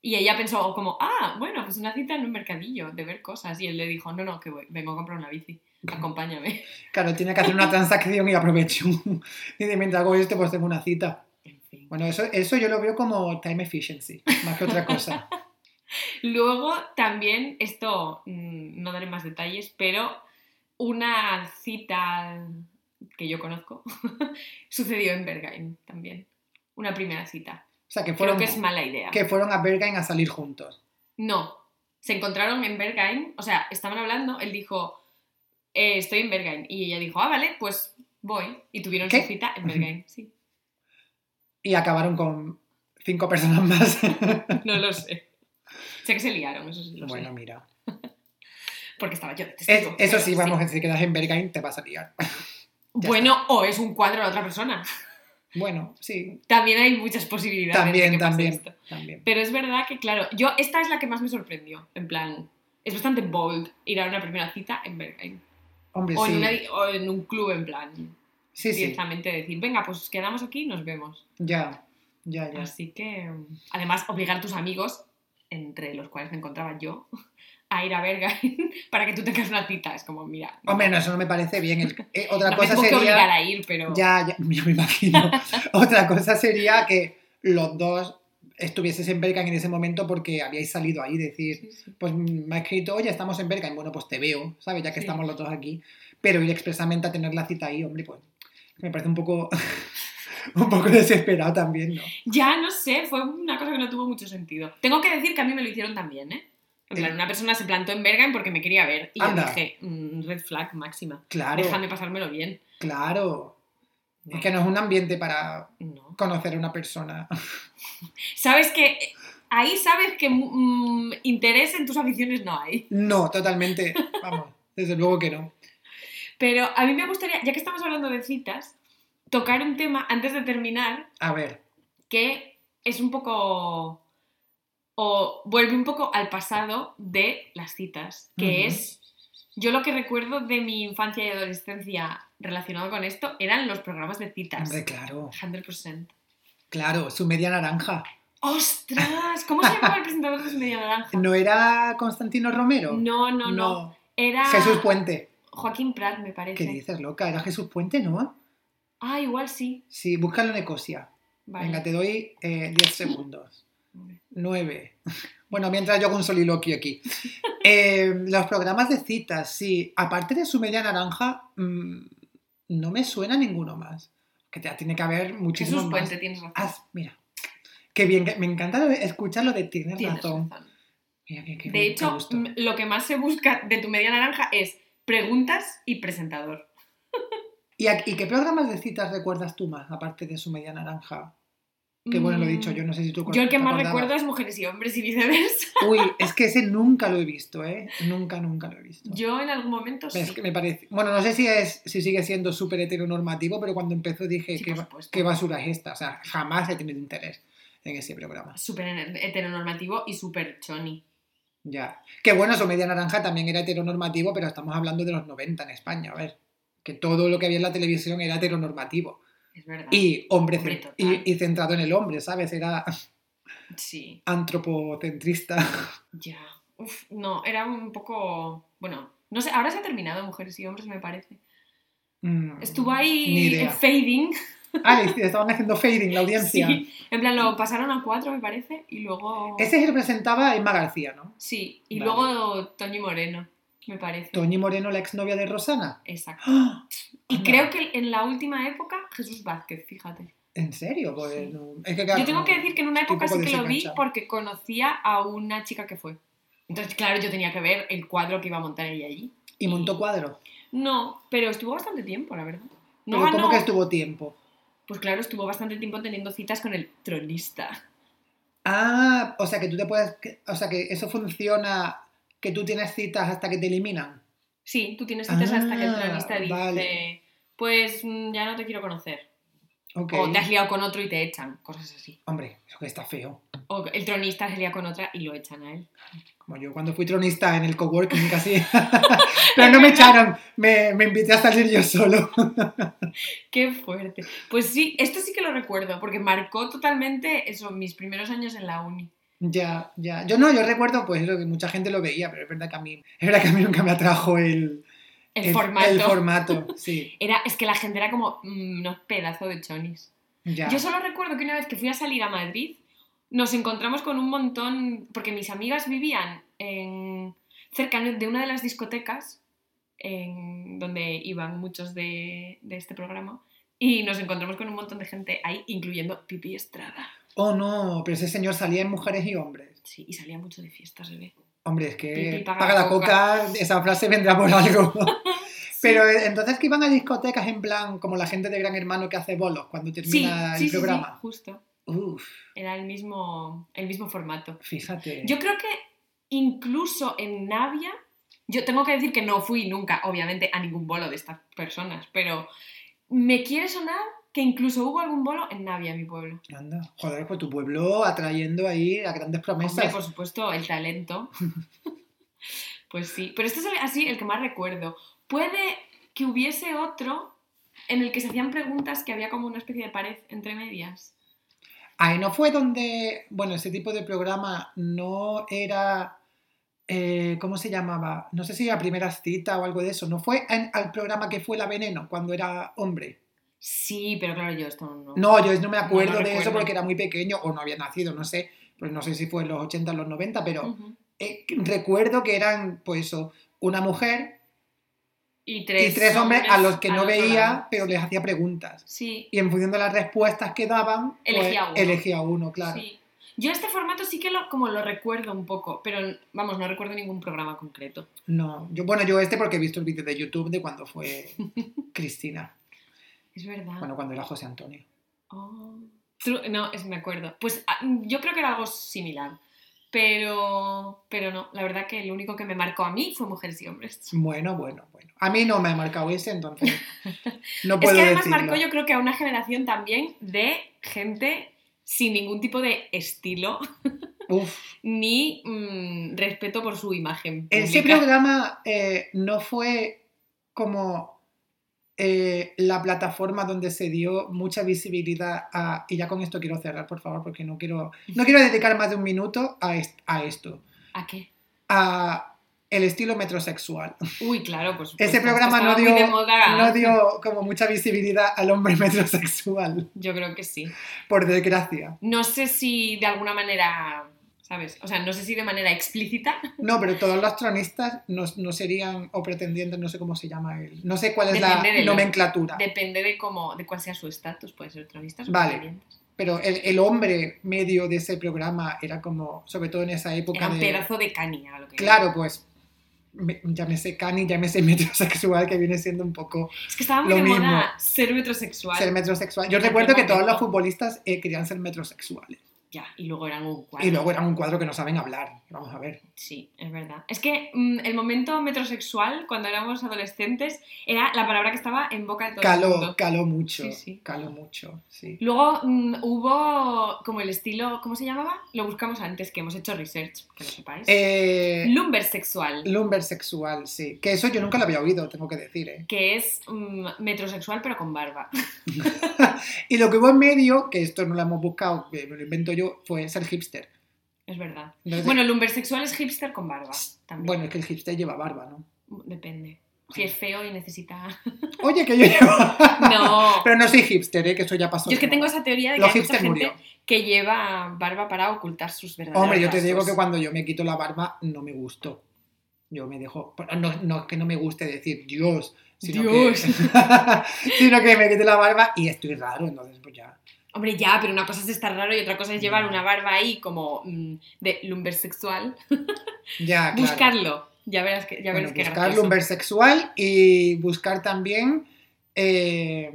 Y ella pensó como, ah, bueno, pues una cita en un mercadillo de ver cosas. Y él le dijo, no, no, que voy, vengo a comprar una bici. Acompáñame. Claro, tiene que hacer una transacción y aprovecho. y de mientras hago esto, pues tengo una cita. En fin. Bueno, eso, eso yo lo veo como time efficiency, más que otra cosa. Luego también, esto mm, no daré más detalles, pero una cita que yo conozco sucedió en Berghain también. Una primera cita. O sea, que Creo fueron, que es mala idea. que fueron a Berghain a salir juntos. No, se encontraron en Berghain, o sea, estaban hablando, él dijo, "Eh, estoy en Berghain, y ella dijo, ah, vale, pues voy, y tuvieron ¿Qué? su cita en Berghain, sí. Y acabaron con cinco personas más. No lo sé. Sé que se liaron, eso sí lo bueno, sé, mira. porque estaba yo Es- eso sí, vamos, si quedas en Berghain te vas a liar. Bueno, o es un cuadro de otra persona. Bueno, sí, También hay muchas posibilidades. de también, pase también, esto. también. Pero es verdad que, claro, yo esta es la que más me sorprendió. En plan, es bastante bold ir a una primera cita en Berghain. Hombre, O, en sí. una di- o en un club, en plan, Sí, sí, directamente decir, venga, pues quedamos aquí y nos vemos. ya, ya, ya. Así que, además, obligar a tus amigos, entre los cuales me encontraba yo, a ir a Berghain para que tú tengas una cita. Es como, mira, Hombre, no, eso no me parece bien. Eh, otra no me cosa que sería... obligar a ir, pero... Ya, ya, ya me imagino. Otra cosa sería que los dos estuvieses en Berghain en ese momento porque habíais salido ahí, decir, Sí, sí. pues mm, me ha escrito, oye, estamos en Berghain, bueno, pues te veo, ¿sabes? Ya que Sí. estamos los dos aquí. Pero ir expresamente a tener la cita ahí, hombre, pues me parece un poco, un poco desesperado también, ¿no? Ya, no sé, fue una cosa que no tuvo mucho sentido. Tengo que decir que a mí me lo hicieron también, ¿eh? En plan, una persona se plantó en Berghain porque me quería ver. Y Anda. yo dije, mm, red flag máxima. Claro, Déjame pasármelo bien. claro. No, Es que no es un ambiente para no. conocer a una persona. Sabes que ahí sabes que mm, interés en tus aficiones no hay. No, totalmente. Vamos, desde luego que no. Pero a mí me gustaría, ya que estamos hablando de citas, tocar un tema antes de terminar A ver, que es un poco o vuelve un poco al pasado de las citas, que es yo lo que recuerdo de mi infancia y adolescencia relacionado con esto eran los programas de citas. hombre, claro, 100%. claro, su media naranja. ¡Ostras! ¿Cómo se llamaba el presentador de su media naranja? ¿No era Constantino Romero? No, no, no. Era Jesús Puente. Joaquín Prat, me ¿Qué parece. dices, loca? ¿Era Jesús Puente, no? Ah, igual sí. Sí, búscalo en Ecosia. Vale. Venga, te doy eh, 10 segundos. 9. Bueno, mientras yo hago un soliloquio aquí. Eh, los programas de citas, sí. Aparte de su media naranja, mm, no me suena ninguno más. Que ya tiene que haber muchísimos Jesús más. Puente, tienes razón. Ah, mira. Qué bien, me encanta escuchar lo de tienes, Tienes razón. razón. Mira, qué- qué De hecho, lo que más se busca de tu media naranja es preguntas y presentador. ¿Y, a- y qué programas de citas recuerdas tú más, aparte de su media naranja? Que bueno, lo he dicho, yo no sé si tú Yo el que más acordabas. recuerdo es mujeres y hombres y viceversa. Uy, es que ese nunca lo he visto, ¿eh? Nunca, nunca lo he visto. Yo en algún momento sí. Es que me parece... Bueno, no sé si, es, si sigue siendo súper heteronormativo, pero cuando empezó dije, Sí, ¿qué, por ba- supuesto. qué basura es esta? O sea, jamás he tenido interés en ese programa. Súper heteronormativo y súper choni. Ya. Que bueno, su media naranja también era heteronormativo, pero estamos hablando de los 90 en España, a ver. Que todo lo que había en la televisión era heteronormativo. Es verdad. Y, hombre, y, y centrado en el hombre, ¿sabes? Era Sí, antropocentrista. ya. Uf, no, era un poco. Bueno, no sé, ahora se ha terminado Mujeres y Hombres, me parece. Mm, Estuvo ahí en fading. Ah, estaban haciendo fading la audiencia. Sí, en plan, lo pasaron a cuatro, me parece, y luego. Ese se representaba a Emma García, ¿no? Sí, y Vale. luego Toñi Moreno, me parece. Toñi Moreno, la exnovia de Rosana. Exacto. Y Anda. creo que en la última época, Jesús Vázquez, fíjate. ¿En serio? Pues, Sí. no- es que, claro, Yo tengo que decir que en una época sí que lo vi porque conocía a una chica que fue. Entonces, claro, yo tenía que ver el cuadro que iba a montar ella allí. Y montó cuadro. No, pero estuvo bastante tiempo, la verdad. No Pero ganó. ¿cómo que estuvo tiempo? Pues claro, estuvo bastante tiempo teniendo citas con el tronista. Ah, o sea que tú te puedes. O sea que eso funciona que tú tienes citas hasta que te eliminan. Sí, tú tienes citas hasta que el Ah, tronista dice, vale. Pues mm, ya no te quiero conocer. O te has liado con otro y te echan, cosas así. Hombre, eso que está feo. O el tronista se lía con otra y lo echan a él. Como yo cuando fui tronista en el coworking casi. Pero no me echaron, me, me invité a salir yo solo. Qué fuerte. Pues sí, esto sí que lo recuerdo, porque marcó totalmente eso, mis primeros años en la uni. ya, ya. Yo no, yo recuerdo pues eso que mucha gente lo veía, pero es verdad que a mí, es verdad que a mí nunca me atrajo el, El, formato. El formato, sí. Era, es que la gente era como mm, unos pedazos de chonis. Ya. Yo solo recuerdo que una vez que fui a salir a Madrid, nos encontramos con un montón, porque mis amigas vivían en, cerca de una de las discotecas en, donde iban muchos de, de este programa, y nos encontramos con un montón de gente ahí, incluyendo Pipi Estrada. Oh no, pero ese señor salía en mujeres y hombres. Sí, y salía mucho de fiestas, bebé. Hombre, es que Pipi paga paga, la la coca, esa frase vendrá por algo. Pero eh, entonces que iban a discotecas en plan como la gente de Gran Hermano que hace bolos cuando termina el sí, sí, programa. justo. Uf, Era el mismo, el mismo formato. fíjate. Yo creo que incluso en Navia, yo tengo que decir que no fui nunca, obviamente, a ningún bolo de estas personas, pero me quiere sonar que incluso hubo algún bolo en Navia, mi pueblo. Anda, joder, pues tu pueblo atrayendo ahí a grandes promesas. Hombre, por supuesto, el talento. pues sí, pero este es el- así el que más recuerdo. Puede que hubiese otro en el que se hacían preguntas que había como una especie de pared entre medias. Ahí no fue donde, bueno, ese tipo de programa no era, eh, ¿cómo se llamaba? No sé si era Primeras Citas o algo de eso. No fue en- al programa que fue La Veneno cuando era hombre. Sí, pero claro, yo esto no. No, yo no me acuerdo No, no de eso porque era muy pequeño o no había nacido, no sé. Pues no sé si fue en los 80 o los 90, pero eh, recuerdo que eran, pues eso, una mujer Y y tres, hombres a los que no veía, pero les hacía preguntas. Sí, Y en función de las respuestas que daban, pues, Elegía uno. elegía uno, claro. sí. Yo este formato sí que lo, como lo recuerdo un poco, pero vamos, no recuerdo ningún programa concreto. No, yo, bueno, yo este porque he visto el vídeo de YouTube de cuando fue Cristina. Es verdad. Bueno, cuando era José Antonio. Oh. No, es, me acuerdo. Pues ah, yo creo que era algo similar. Pero, pero no, la verdad que lo único que me marcó a mí fue Mujeres y Hombres. Bueno, bueno, bueno. A mí no me ha marcado ese, entonces no Es puedo que además decirlo. marcó yo creo que a una generación también de gente sin ningún tipo de estilo Uf, ni mm, respeto por su imagen. ese programa eh, no fue como eh, la plataforma donde se dio mucha visibilidad a... Y ya con esto quiero cerrar, por favor, porque no quiero, no quiero dedicar más de un minuto a, est- a esto. ¿A qué? A el estilo metrosexual. Uy, claro, pues. Ese programa no dio, no dio como mucha visibilidad al hombre metrosexual, Yo creo que sí. por desgracia. No sé si de alguna manera, ¿sabes? O sea, no sé si de manera explícita. No, pero todos los tronistas no, no serían, o pretendientes, no sé cómo se llama él. No sé cuál es Depende la de lo- nomenclatura. Depende de cómo, de cuál sea su estatus, puede ser tronistas o Vale. pretendientes. Pero el, el hombre medio de ese programa era como, sobre todo en esa época Era un de... pedazo de caña lo que Claro, pues, me- llámese cani, llámese metrosexual, que viene siendo un poco Es que estaba muy lo de mismo. moda ser metrosexual. ser metrosexual. Yo recuerdo que todos los futbolistas eh, querían ser metrosexuales. Ya, y luego eran un cuadro. Y luego eran un cuadro que no saben hablar. Vamos a ver. Sí, es verdad. Es que mm, el momento metrosexual, cuando éramos adolescentes, era la palabra que estaba en boca de todo el Caló, mundo. caló mucho. Sí, sí. Caló mucho, sí. Luego mm, hubo como el estilo, ¿cómo se llamaba? Lo buscamos antes, que hemos hecho research, que lo sepáis. Eh, Lumber sexual, lumber sexual, sí. Que eso yo nunca lo había oído, tengo que decir, ¿eh? que es mm, metrosexual pero con barba. Y lo que hubo en medio, que esto no lo hemos buscado, me lo invento yo, fue ser hipster. Es verdad. Entonces- Bueno, el lumbersexual es hipster con barba. También. Bueno, es que el hipster lleva barba, ¿no? Depende. Si es feo y necesita. Oye, que yo llevo... No. Pero no soy hipster, ¿eh? que eso ya pasó. Yo es que tengo esa teoría de que Los hay mucha gente murió. que lleva barba para ocultar sus verdaderos Hombre, yo te digo que cuando yo me quito la barba no me gusto. Yo me dejo. No, no es que no me guste decir Dios, sino, Dios. Que, sino que me quite la barba y estoy raro, entonces pues ya. Hombre, ya, pero una cosa es estar raro y otra cosa es llevar una barba ahí como mm, de lumbersexual. Ya, claro. Buscarlo. Ya verás que, ya Bueno, verás qué buscar gracioso. lumbersexual y buscar también. eh,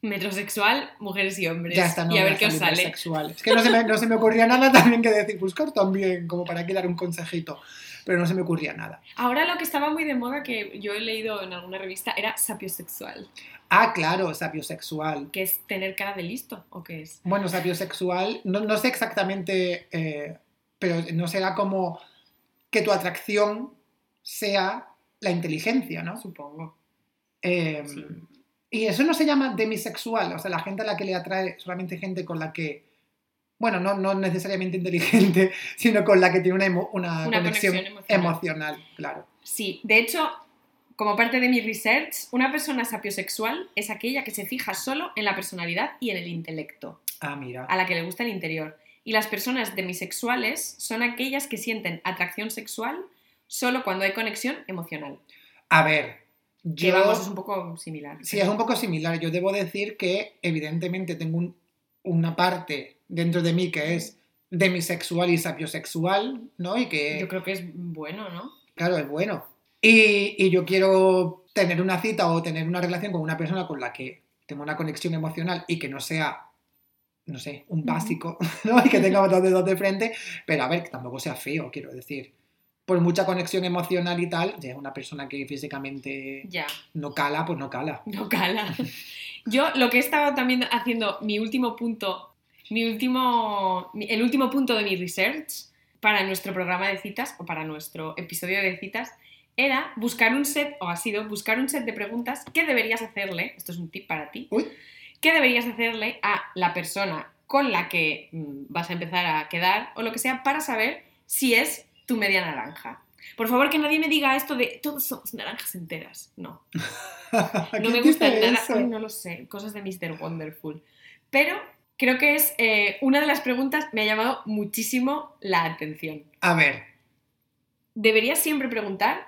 Metrosexual, mujeres y hombres. ya está, no y a ver qué os sale. Es que no se, me, no se me ocurría nada también que decir buscar también, como para aquí dar un consejito. Pero no se me ocurría nada. Ahora lo que estaba muy de moda, que yo he leído en alguna revista, era sapiosexual. Ah, claro, sapiosexual. que es tener cara de listo? ¿O qué es? Bueno, sapiosexual, no, no sé exactamente, eh, pero no será como que tu atracción sea la inteligencia, ¿no? Supongo. Eh, Sí. Y eso no se llama demisexual, o sea, la gente a la que le atrae solamente gente con la que, bueno, no, no necesariamente inteligente, sino con la que tiene una, emo- una Una conexión, conexión emocional. emocional, claro. Sí, de hecho, como parte de mi research, una persona sapiosexual es aquella que se fija solo en la personalidad y en el intelecto, Ah, mira. a la que le gusta el interior. Y las personas demisexuales son aquellas que sienten atracción sexual solo cuando hay conexión emocional. A ver, Que yo... vamos, es un poco similar. Sí, es un poco similar. Yo debo decir que evidentemente tengo un- una parte dentro de mí que es demisexual y sapiosexual, ¿no? Y que, Yo creo que es bueno, ¿no? claro, es bueno. Y, y yo quiero tener una cita o tener una relación con una persona con la que tengo una conexión emocional y que no sea, no sé, un básico, ¿no? Y que tenga dos dedos de frente, pero a ver, que tampoco sea feo, quiero decir. Por mucha conexión emocional y tal, ya una persona que físicamente Ya. no cala, pues no cala. No cala. Yo lo que he estado también haciendo, mi último punto, mi último, el último punto de mi research para nuestro programa de citas o para nuestro episodio de citas era buscar un set, o ha sido buscar un set de preguntas que deberías hacerle, esto es un tip para ti, Uy. que deberías hacerle a la persona con la que mm, vas a empezar a quedar o lo que sea para saber si es tu media naranja. Por favor, que nadie me diga esto de todos somos naranjas enteras. No, no ¿Quién me gusta nada. eso? No lo sé, cosas de Mr. Wonderful. Pero creo que es eh, una de las preguntas me ha llamado muchísimo la atención. A ver, Deberías siempre preguntar,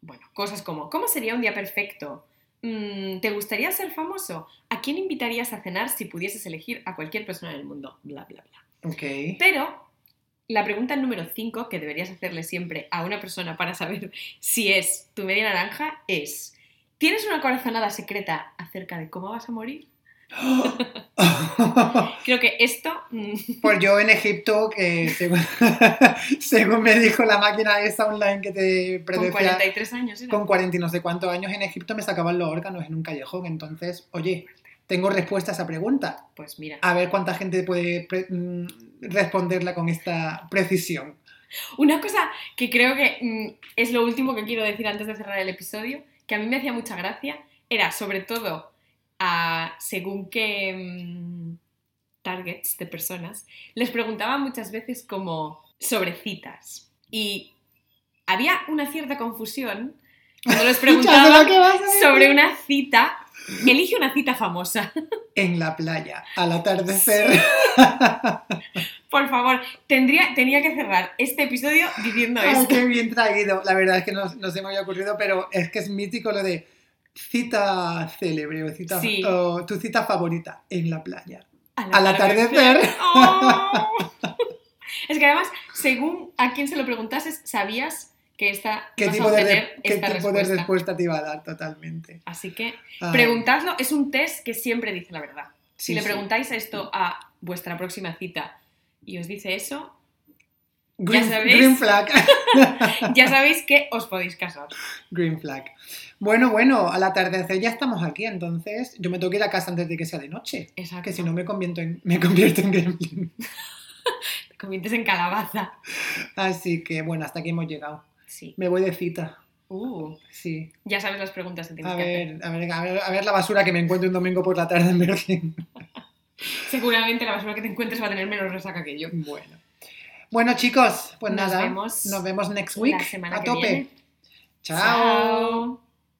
bueno, cosas como, ¿cómo sería un día perfecto? Mm, ¿Te gustaría ser famoso? ¿A quién invitarías a cenar si pudieses elegir a cualquier persona del mundo? Bla, bla, bla. ok. Pero la pregunta número 5 que deberías hacerle siempre a una persona para saber si es tu media naranja es, ¿tienes una corazonada secreta acerca de cómo vas a morir? Creo que esto... mm, Pues yo en Egipto, que según, según me dijo la máquina esa online que te con predecía, 43 años era. con 40 y no sé cuántos años en Egipto me sacaban los órganos en un callejón. Entonces, oye, tengo respuesta a esa pregunta. Pues mira. A ver cuánta gente puede mm, responderla con esta precisión. Una cosa que creo que mm, es lo último que quiero decir antes de cerrar el episodio, que a mí me hacía mucha gracia, era sobre todo a según qué mm, targets de personas, les preguntaba muchas veces como sobre citas. Y había una cierta confusión cuando les preguntaba sobre una cita. Elige una cita famosa. En la playa, al atardecer. Por favor, tendría, tenía que cerrar este episodio diciendo Ay, esto. qué bien traído. La verdad es que no, no se me había ocurrido, pero es que es mítico lo de cita célebre o, cita, Sí. o tu cita favorita en la playa. Al Al atardecer. ¡Oh! Es que además, según a quién se lo preguntases, sabías que esta ¿Qué tipo, de, qué tipo de respuesta. respuesta te iba a dar totalmente? Así que preguntadlo, es un test que siempre dice la verdad. Si sí, le sí. preguntáis esto a vuestra próxima cita y os dice eso, Green, sabéis. green flag. ya sabéis que os podéis casar. green flag. Bueno, bueno, al atardecer ya estamos aquí, entonces yo me tengo que ir a casa antes de que sea de noche. Exacto. Que si no me convierto en, me convierto en gremlin. Te conviertes en calabaza. Así que bueno, hasta aquí hemos llegado. Sí. Me voy de cita. Uh, Sí. ya sabes las preguntas que tienes A que hacer. a ver, a ver, a ver la basura que me encuentro un domingo por la tarde en Berlín. Seguramente la basura que te encuentres va a tener menos resaca que yo. Bueno. Bueno, chicos, pues Nos nada, vemos nos vemos next la week semana a que tope. viene. Chao. Chao.